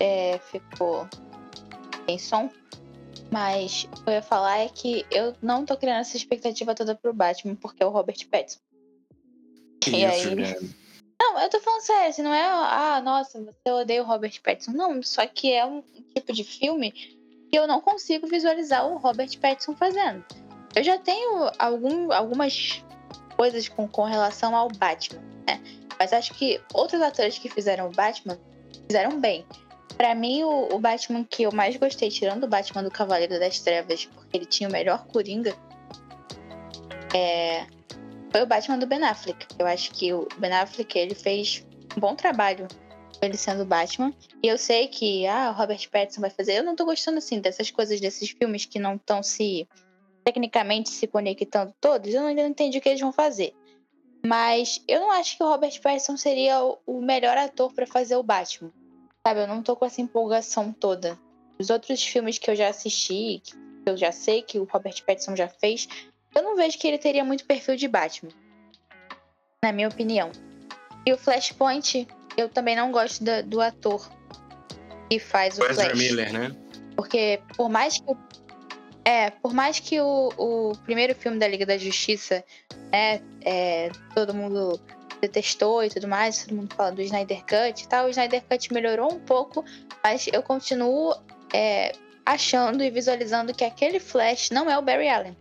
é, ficou sem som. Mas o que eu ia falar é que eu não tô criando essa expectativa toda pro Batman, porque é o Robert Pattinson. Que E isso, aí? Juliana? Não, eu tô falando sério, assim, não é, ah, nossa, você odeia o Robert Pattinson. Não, só que é um tipo de filme que eu não consigo visualizar o Robert Pattinson fazendo. Eu já tenho algum, algumas coisas com, com relação ao Batman, né? Mas acho que outros atores que fizeram o Batman fizeram bem. Pra mim, o, o Batman que eu mais gostei, tirando o Batman do Cavaleiro das Trevas, porque ele tinha o melhor Coringa, é, foi o Batman do Ben Affleck. Eu acho que o Ben Affleck ele fez um bom trabalho ele sendo Batman. E eu sei que ah, o Robert Pattinson vai fazer. Eu não tô gostando assim dessas coisas desses filmes que não estão se tecnicamente se conectando todos. Eu ainda não entendi o que eles vão fazer. Mas eu não acho que o Robert Pattinson seria o, melhor ator pra fazer o Batman. Sabe, eu não tô com essa empolgação toda. Os outros filmes que eu já assisti, que eu já sei que o Robert Pattinson já fez, eu não vejo que ele teria muito perfil de Batman. Na minha opinião. E o Flashpoint, eu também não gosto da- do ator que faz o Ezra Flash. Miller, né? Porque por mais que. É, por mais que o, o primeiro filme da Liga da Justiça, né, é, todo mundo detestou e tudo mais, todo mundo fala do Snyder Cut e tal, o Snyder Cut melhorou um pouco, mas eu continuo é, achando e visualizando que aquele Flash não é o Barry Allen.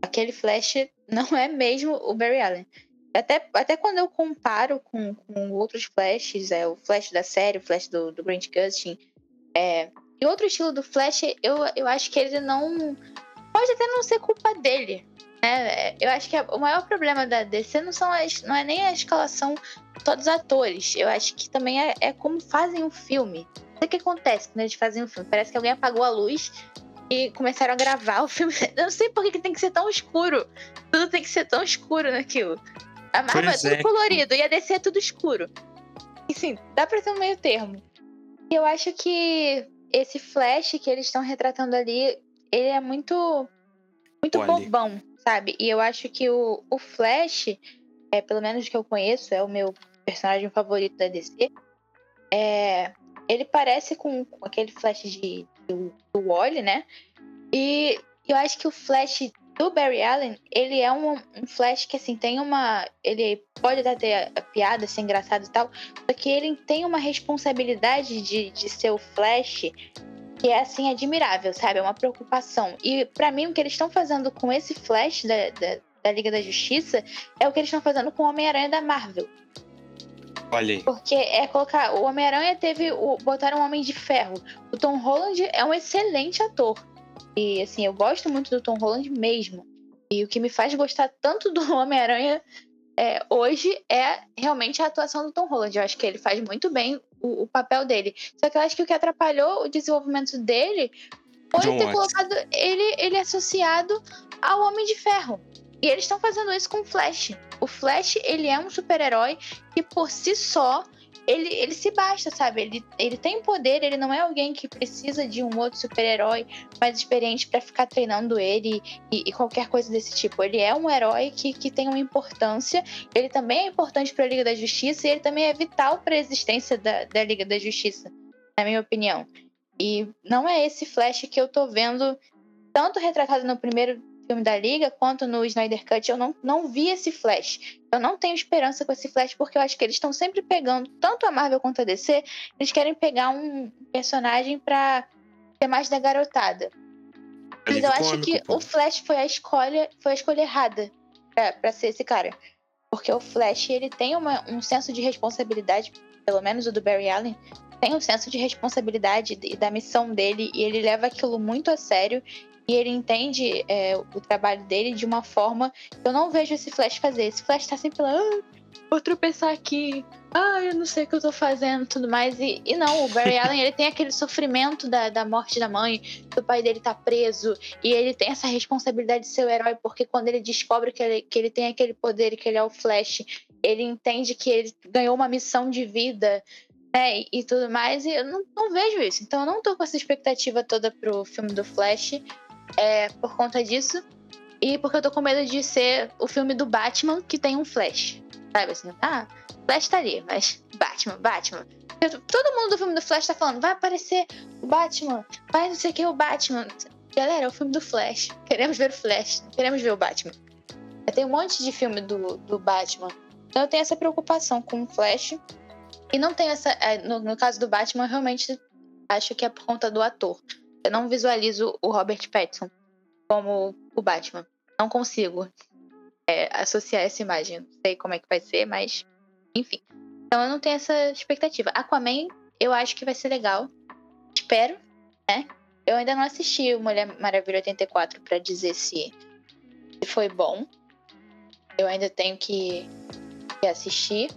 Aquele Flash não é mesmo o Barry Allen. Até, até quando eu comparo com, com outros Flashes, é, o Flash da série, o Flash do, do Grant Gustin, é, e outro estilo do Flash, eu, eu acho que ele não. Pode até não ser culpa dele. Né? Eu acho que o maior problema da DC não, são as, não é nem a escalação só dos atores. Eu acho que também é, é como fazem o filme. O que acontece quando eles fazem o filme? Parece que alguém apagou a luz e começaram a gravar o filme. Eu não sei por que tem que ser tão escuro. Tudo tem que ser tão escuro naquilo. A Marvel é tudo é. colorido e a DC é tudo escuro. E sim, dá pra ter um meio termo. E eu acho que esse flash que eles estão retratando ali, ele é muito muito Olha. bobão, sabe? E eu acho que o, o Flash, é, pelo menos que eu conheço, é o meu personagem favorito da DC. É, ele parece com, com aquele Flash de, do, do Wally, né? E eu acho que o Flash do Barry Allen, ele é um, um Flash que, assim, tem uma... Ele pode até ter a, a piada, ser engraçado e tal, só que ele tem uma responsabilidade de, de ser o Flash que é, assim, admirável, sabe? É uma preocupação. E pra mim, o que eles estão fazendo com esse Flash da, da, da Liga da Justiça é o que eles estão fazendo com o Homem-Aranha da Marvel. Olha aí. Porque é colocar. O Homem-Aranha teve. O, botaram um Homem de Ferro. O Tom Holland é um excelente ator. E assim, eu gosto muito do Tom Holland mesmo. E o que me faz gostar tanto do Homem-Aranha é, hoje é realmente a atuação do Tom Holland. Eu acho que ele faz muito bem o, o papel dele. Só que eu acho que o que atrapalhou o desenvolvimento dele foi John ter Watts. colocado ele, ele associado ao Homem de Ferro. E eles estão fazendo isso com o Flash. O Flash, ele é um super-herói que por si só ele, ele se basta, sabe? Ele, ele tem poder, ele não é alguém que precisa de um outro super-herói mais experiente pra ficar treinando ele e, e qualquer coisa desse tipo. Ele é um herói que, que tem uma importância, ele também é importante pra Liga da Justiça e ele também é vital pra existência da, da Liga da Justiça, na minha opinião. E não é esse Flash que eu tô vendo tanto retratado no primeiro filme da Liga quanto no Snyder Cut. Eu não, não vi esse Flash. Eu não tenho esperança com esse Flash, porque eu acho que eles estão sempre pegando, tanto a Marvel quanto a DC, eles querem pegar um personagem pra ser mais da garotada. Mas eu acho que o Flash foi a escolha, foi a escolha errada pra, pra ser esse cara. Porque o Flash, ele tem uma- um senso de responsabilidade, pelo menos o do Barry Allen, tem um senso de responsabilidade e da missão dele, e ele leva aquilo muito a sério, e ele entende é, o trabalho dele de uma forma que eu não vejo esse Flash fazer. Esse Flash tá sempre lá, ah, vou tropeçar aqui, ah, eu não sei o que eu tô fazendo, tudo mais. E, e não, o Barry Allen, ele tem aquele sofrimento da, da morte da mãe, do pai dele tá preso, e ele tem essa responsabilidade de ser o herói, porque quando ele descobre que ele, que ele tem aquele poder e que ele é o Flash, ele entende que ele ganhou uma missão de vida, né, e, e tudo mais, e eu não, não vejo isso. Então eu não tô com essa expectativa toda pro filme do Flash, é, por conta disso, e porque eu tô com medo de ser o filme do Batman que tem um Flash, sabe assim, ah, Flash tá ali, mas Batman, Batman. Todo mundo do filme do Flash tá falando, vai aparecer o Batman, vai não sei o que, o Batman. Galera, é o filme do Flash. Queremos ver o Flash, queremos ver o Batman. Tem um monte de filme do, do Batman. Então eu tenho essa preocupação com o Flash. E não tenho essa. é, No, no caso do Batman, eu realmente acho que é por conta do ator. Eu não visualizo o Robert Pattinson como o Batman. Não consigo é, associar essa imagem. Não sei como é que vai ser, mas. Enfim. Então eu não tenho essa expectativa. Aquaman, eu acho que vai ser legal. Espero, né? Eu ainda não assisti o Mulher Maravilha 84 pra dizer se, foi bom. Eu ainda tenho que, que assistir.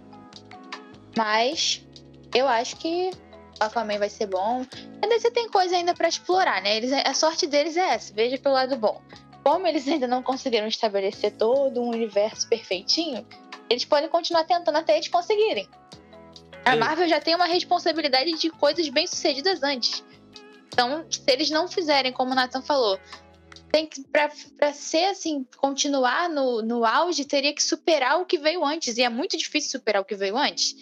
Mas eu acho que Aquaman vai ser bom. Ainda você tem coisa ainda pra explorar, né? Eles, a sorte deles é essa, veja pelo lado bom. Como eles ainda não conseguiram estabelecer todo um universo perfeitinho, eles podem continuar tentando até eles conseguirem. A. Marvel já tem uma responsabilidade de coisas bem sucedidas antes. Então, se eles não fizerem, como o Nathan falou, tem que, pra ser assim, continuar no, no auge, teria que superar o que veio antes. E é muito difícil superar o que veio antes.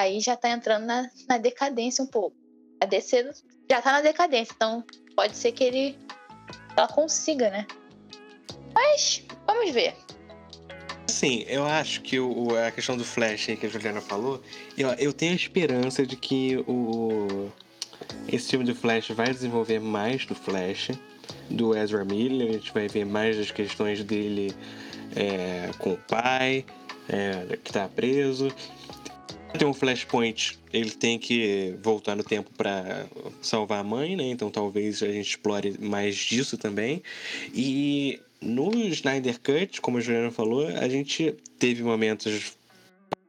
Aí já tá entrando na, na decadência um pouco. A DC já tá na decadência, então pode ser que ele ela consiga, né? Mas vamos ver. Sim, eu acho que o, a questão do Flash que a Juliana falou, eu, eu tenho a esperança de que o esse filme do Flash vai desenvolver mais do Flash, do Ezra Miller, a gente vai ver mais das questões dele é, com o pai, é, que tá preso. Tem um Flashpoint, ele tem que voltar no tempo para salvar a mãe, né? Então talvez a gente explore mais disso também. E no Snyder Cut, como a Juliana falou, a gente teve momentos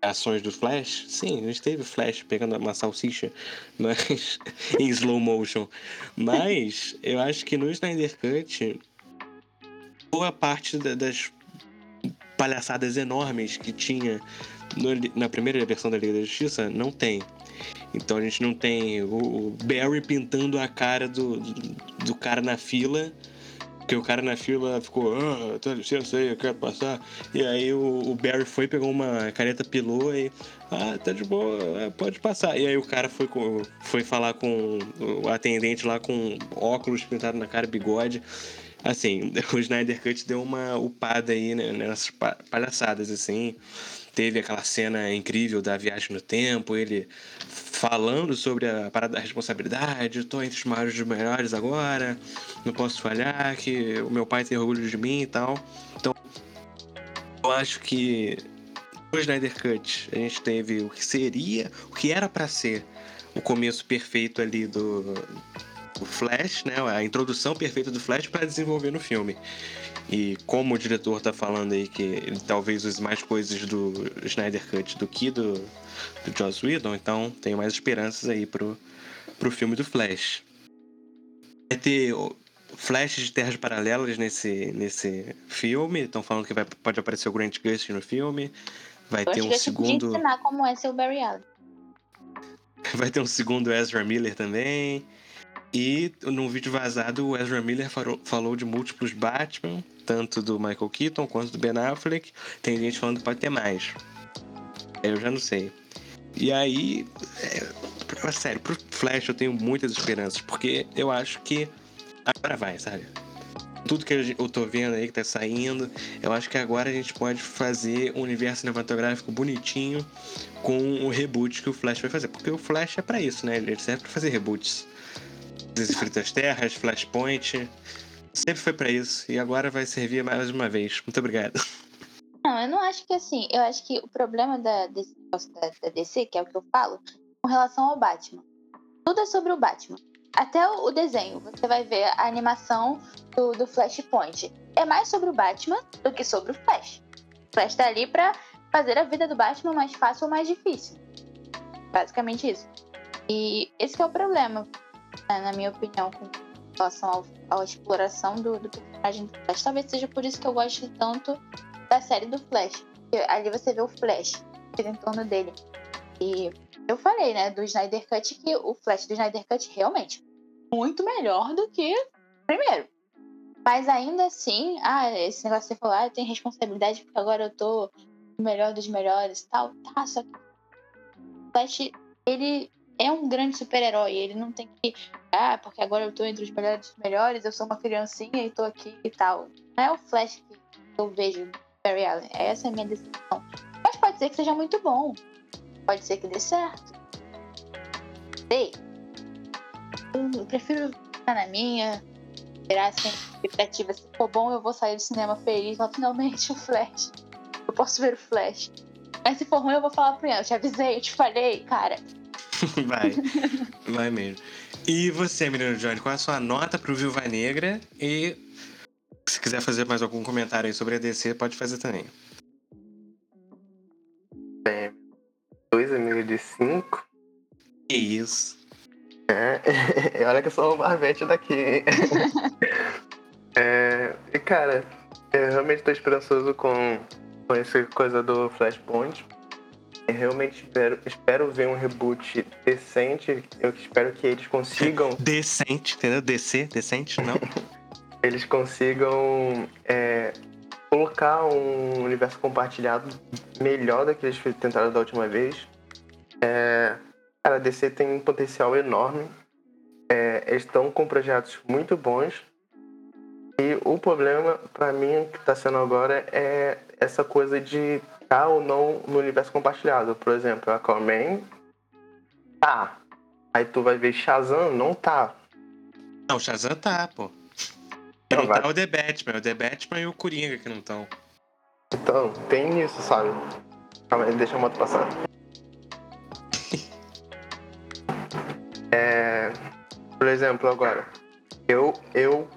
ações do Flash, sim, a gente teve Flash pegando uma salsicha, mas em slow motion. Mas eu acho que no Snyder Cut, boa parte das palhaçadas enormes que tinha na primeira versão da Liga da Justiça não tem. Então a gente não tem o Barry pintando a cara do, do, cara na fila porque o cara na fila ficou, ah, tá licença aí, eu quero passar. E aí o, o Barry foi, pegou uma caneta pilou e, ah, tá de boa, é, pode passar. E aí o cara foi, foi falar com o atendente lá com óculos pintados na cara, bigode. Assim, o Snyder Cut deu uma upada aí né, nessas palhaçadas, assim. Teve aquela cena incrível da viagem no tempo, ele falando sobre a parada da responsabilidade, estou entre os maiores dos melhores agora, não posso falhar, que o meu pai tem orgulho de mim e tal. Então, eu acho que no Snyder Cut a gente teve o que seria, o que era para ser o começo perfeito ali do, do Flash, né? A introdução perfeita do Flash para desenvolver no filme. E como o diretor tá falando aí que ele talvez use mais coisas do Snyder Cut do que do, do Joss Whedon, então tenho mais esperanças aí pro, pro filme do Flash. Vai ter flashes de terras paralelas nesse, nesse filme. Estão falando que vai, pode aparecer o Grant Gustin no filme. Vai ter um segundo. ensinar como é ser o Barry Allen. Vai ter um segundo Ezra Miller também. E num vídeo vazado, o Ezra Miller falou de múltiplos Batman, tanto do Michael Keaton quanto do Ben Affleck. Tem gente falando que pode ter mais. Eu já não sei. E aí, é, sério, pro Flash eu tenho muitas esperanças, porque eu acho que agora vai, sabe? Tudo que eu tô vendo aí que tá saindo, eu acho que agora a gente pode fazer um universo cinematográfico bonitinho com o reboot que o Flash vai fazer. Porque o Flash é para isso, né? Ele serve pra fazer reboots. Desinfinitas Terras, Flashpoint. Sempre foi para isso. E agora vai servir mais uma vez. Muito obrigado. Não, eu não acho que assim. Eu acho que o problema da, da, da DC, que é o que eu falo, com relação ao Batman. Tudo é sobre o Batman. Até o, o desenho, você vai ver a animação do, do Flashpoint. É mais sobre o Batman do que sobre o Flash. O Flash tá ali pra fazer a vida do Batman mais fácil ou mais difícil. Basicamente isso. E esse é o problema na minha opinião, com relação à exploração do, do, personagem do Flash. Talvez seja por isso que eu gosto tanto da série do Flash. Ali você vê o Flash em torno dele. E eu falei, né, do Snyder Cut, que o Flash do Snyder Cut realmente muito melhor do que o primeiro. Mas ainda assim, ah, esse negócio que você falou, ah, eu tenho responsabilidade porque agora eu tô o melhor dos melhores e tal. Tá, só que o Flash, ele é um grande super-herói. Ele não tem que. Ah, porque agora eu tô entre os melhores melhores, eu sou uma criancinha e tô aqui e tal. Não é o Flash que eu vejo do Barry Allen. Essa é a minha decisão. Mas pode ser que seja muito bom. Pode ser que dê certo. Sei. Eu prefiro ficar na minha, esperar sem expectativa. Se for bom, eu vou sair do cinema feliz. Lá, finalmente o Flash. Eu posso ver o Flash. Mas se for ruim, eu vou falar pro Ian. Eu te avisei, eu te falei, cara. vai. Vai mesmo. E você, menino Johnny, qual é a sua nota pro Viúva Negra? E se quiser fazer mais algum comentário aí sobre a DC, pode fazer também. Bem, 2,5 de 5. Que isso. É, olha que eu sou o Marvete daqui. é, e cara, eu realmente tô esperançoso com, com essa coisa do Flashpoint eu realmente espero, espero ver um reboot decente. Eu espero que eles consigam. Decente, entendeu? DC, decente, não? eles consigam é, colocar um universo compartilhado melhor do que eles tentaram da última vez. É, cara, a DC tem um potencial enorme. É, eles estão com projetos muito bons. E o problema, para mim, que está sendo agora é essa coisa de estar ou não no universo compartilhado. Por exemplo, a Aquaman tá. Aí tu vai ver Shazam, não tá. Não, o Shazam tá, pô. Não, não tá o The Batman, o The Batman e o Coringa que não estão. Então, tem isso, sabe? Calma aí, deixa a moto passar. é, por exemplo, agora, eu, eu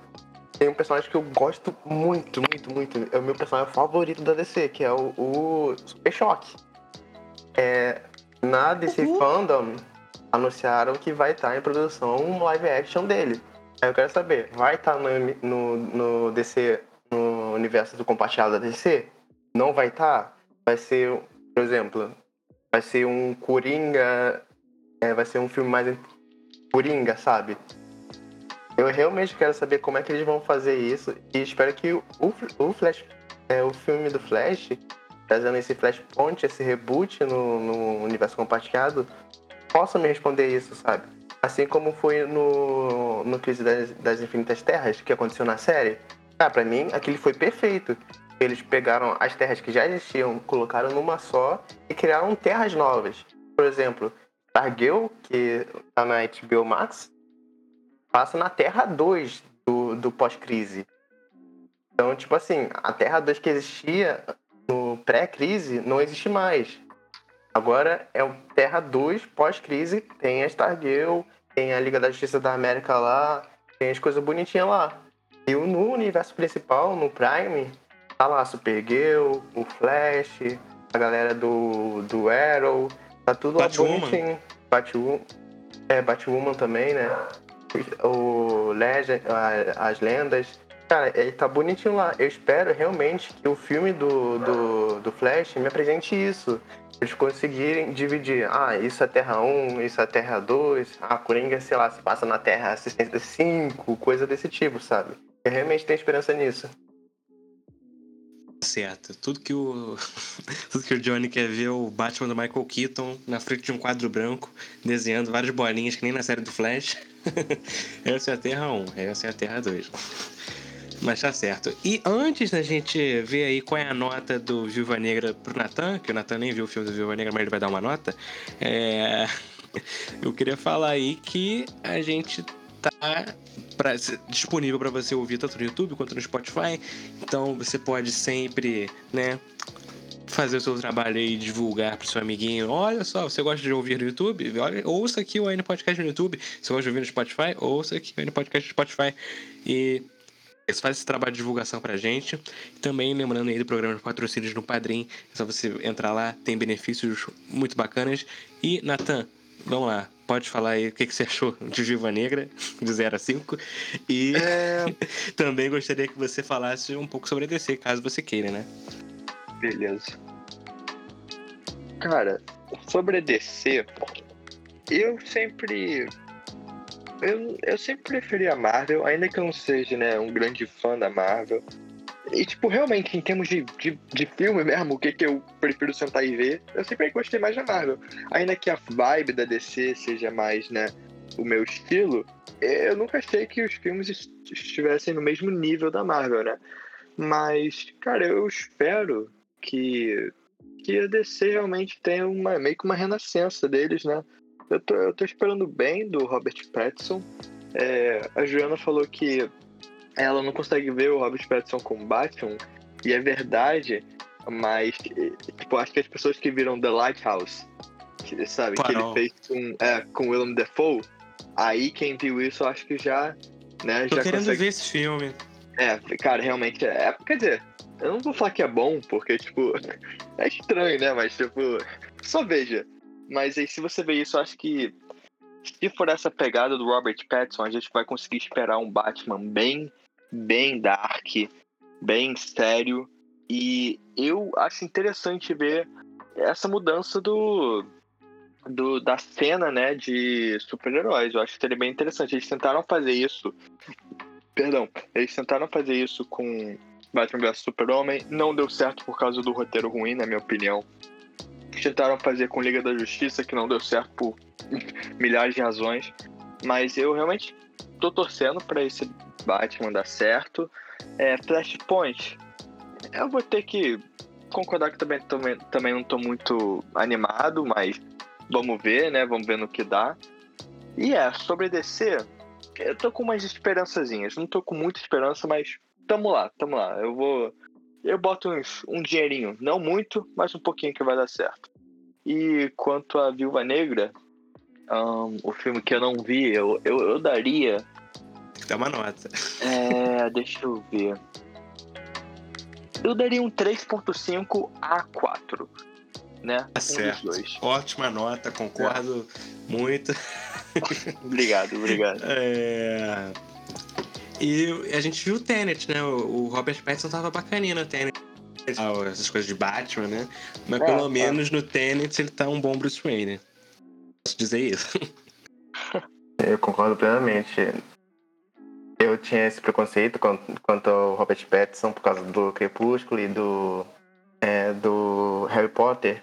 tenho um personagem que eu gosto muito, muito, muito. É o meu personagem favorito da DC, que é o, o Super Choque. É, na DC uhum. Fandom, anunciaram que vai estar em produção um live action dele. Aí eu quero saber, vai estar no, no, no DC, no universo do compartilhado da DC? Não vai estar? Vai ser, por exemplo, vai ser um Coringa, é, vai ser um filme mais Coringa, sabe? Eu realmente quero saber como é que eles vão fazer isso e espero que o, o Flash, é, o filme do Flash, trazendo esse Flashpoint, esse reboot no, no universo compartilhado, possa me responder isso, sabe? Assim como foi no, no Crise das, das Infinitas Terras, que aconteceu na série. Ah, pra mim, aquilo foi perfeito. Eles pegaram as terras que já existiam, colocaram numa só e criaram terras novas. Por exemplo, Targel, que tá na HBO Max, passa na Terra 2 do, do pós-crise. Então, tipo assim, a Terra 2 que existia no pré-crise não existe mais. Agora é o Terra 2 pós-crise, tem a Stargirl, tem a Liga da Justiça da América lá, tem as coisas bonitinhas lá. E no universo principal, no Prime, tá lá Supergirl, o Flash, a galera do, do Arrow, tá tudo Batwoman. lá bonitinho. Batwoman. É, Batwoman também, né? O Legend, as lendas. Cara, ele tá bonitinho lá. Eu espero realmente que o filme do, do, do Flash me apresente isso. Eles conseguirem dividir. Ah, isso é Terra 1, isso é Terra 2. Ah, Coringa, sei lá, se passa na Terra 65, coisa desse tipo, sabe? Eu realmente tenho esperança nisso. Certo. Tudo que o tudo que o Johnny quer ver é o Batman do Michael Keaton na frente de um quadro branco, desenhando várias bolinhas que nem na série do Flash. essa é a Terra 1, essa é a Terra 2. Mas tá certo. E antes da gente ver aí qual é a nota do Viúva Negra pro Natan, que o Natan nem viu o filme do Viúva Negra, mas ele vai dar uma nota, é... eu queria falar aí que a gente tá pra, disponível para você ouvir tanto no YouTube quanto no Spotify. Então você pode sempre, né, fazer o seu trabalho aí, divulgar pro seu amiguinho. Olha só, você gosta de ouvir no YouTube? Olha, ouça aqui o N Podcast no YouTube. Se você gosta de ouvir no Spotify, ouça aqui o N Podcast no Spotify. E isso faz esse trabalho de divulgação pra gente. Também lembrando aí do programa de patrocínios no Padrim. É só você entrar lá, tem benefícios muito bacanas. E, Natan, vamos lá. Pode falar aí o que, que você achou de Viva Negra, de 0 a 5. E é... também gostaria que você falasse um pouco sobre a DC, caso você queira, né? Beleza. Cara, sobre a DC, eu sempre. Eu, eu sempre preferi a Marvel, ainda que eu não seja né, um grande fã da Marvel. E, tipo, realmente, em termos de, de, de filme mesmo, o que, que eu prefiro sentar e ver, eu sempre gostei mais da Marvel. Ainda que a vibe da DC seja mais, né, o meu estilo, eu nunca achei que os filmes estivessem no mesmo nível da Marvel, né? Mas, cara, eu espero que, que a DC realmente tenha uma, meio que uma renascença deles, né? Eu tô, eu tô esperando bem do Robert Pattinson. É, a Juliana falou que ela não consegue ver o Robert Pattinson como Batman, e é verdade, mas tipo, acho que as pessoas que viram The Lighthouse, que, sabe, que ele fez com, é, com Willem Dafoe, aí quem viu isso, acho que já, né, Tô já querendo consegue... ver esse filme. É, cara, realmente é. Quer dizer, eu não vou falar que é bom, porque, tipo, é estranho, né? Mas, tipo, só veja. Mas aí, se você ver isso, acho que se for essa pegada do Robert Pattinson, a gente vai conseguir esperar um Batman bem, bem dark, bem sério. E eu acho interessante ver essa mudança do, do da cena, né, de super-heróis. Eu acho que seria bem interessante. Eles tentaram fazer isso Perdão, eles tentaram fazer isso com Batman vs Super-Homem, não deu certo por causa do roteiro ruim, na minha opinião. Tentaram fazer com Liga da Justiça, que não deu certo por milhares de razões. Mas eu realmente tô torcendo para esse Batman dar certo. É, Flashpoint, eu vou ter que concordar que também, também, não tô muito animado, mas vamos ver, né? Vamos ver no que dá. E é, sobre DC, eu tô com umas esperançazinhas. Não tô com muita esperança, mas tamo lá, tamo lá. Eu vou. Eu boto uns, um dinheirinho, não muito, mas um pouquinho que vai dar certo. E quanto a Viúva Negra, um, o filme que eu não vi, eu, eu, eu daria. Tem que dar uma nota. É. deixa eu ver. Eu daria um 3.5 a 4. Né? Tá certo. Ótima nota, concordo é. muito. obrigado, obrigado. É... E a gente viu o Tenet, né? O Robert Pattinson tava bacaninho no Tenet. Ah, essas coisas de Batman, né? Mas é, pelo é. menos no Tenet ele tá um bom Bruce Wayne. Posso dizer isso. Eu concordo plenamente. Eu tinha esse preconceito quanto ao Robert Pattinson por causa do Crepúsculo e do, é, do Harry Potter,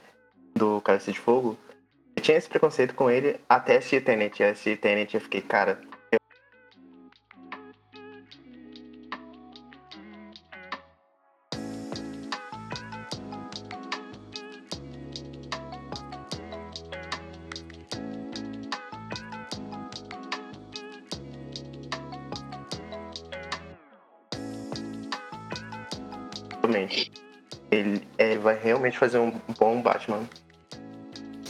do Cálice de Fogo. Eu tinha esse preconceito com ele até assistir Tenet. Assistir Tenet eu fiquei, cara, fazer um bom Batman.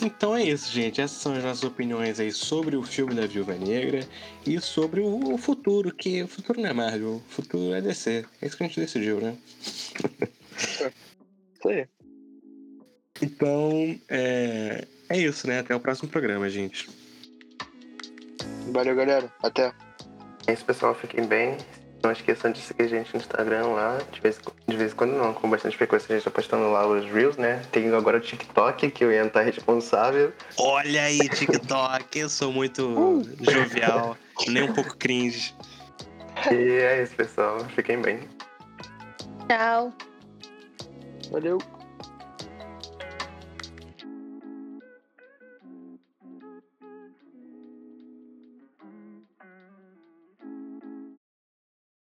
Então é isso, gente. Essas são as nossas opiniões aí sobre o filme da Viúva Negra e sobre o futuro, que o futuro não é Marvel, o futuro é DC. É isso que a gente decidiu, né? Isso aí. Então, é... é isso, né? Até o próximo programa, gente. Valeu, galera. Até. É isso, pessoal. Fiquem bem. Não esqueçam de seguir a gente no Instagram lá, de vez, de vez em quando não, com bastante frequência a gente tá postando lá os Reels, né? Tem agora o TikTok, que o Ian tá responsável. Olha aí, TikTok, eu sou muito uh. jovial, nem um pouco cringe. E é isso, pessoal. Fiquem bem. Tchau. Valeu.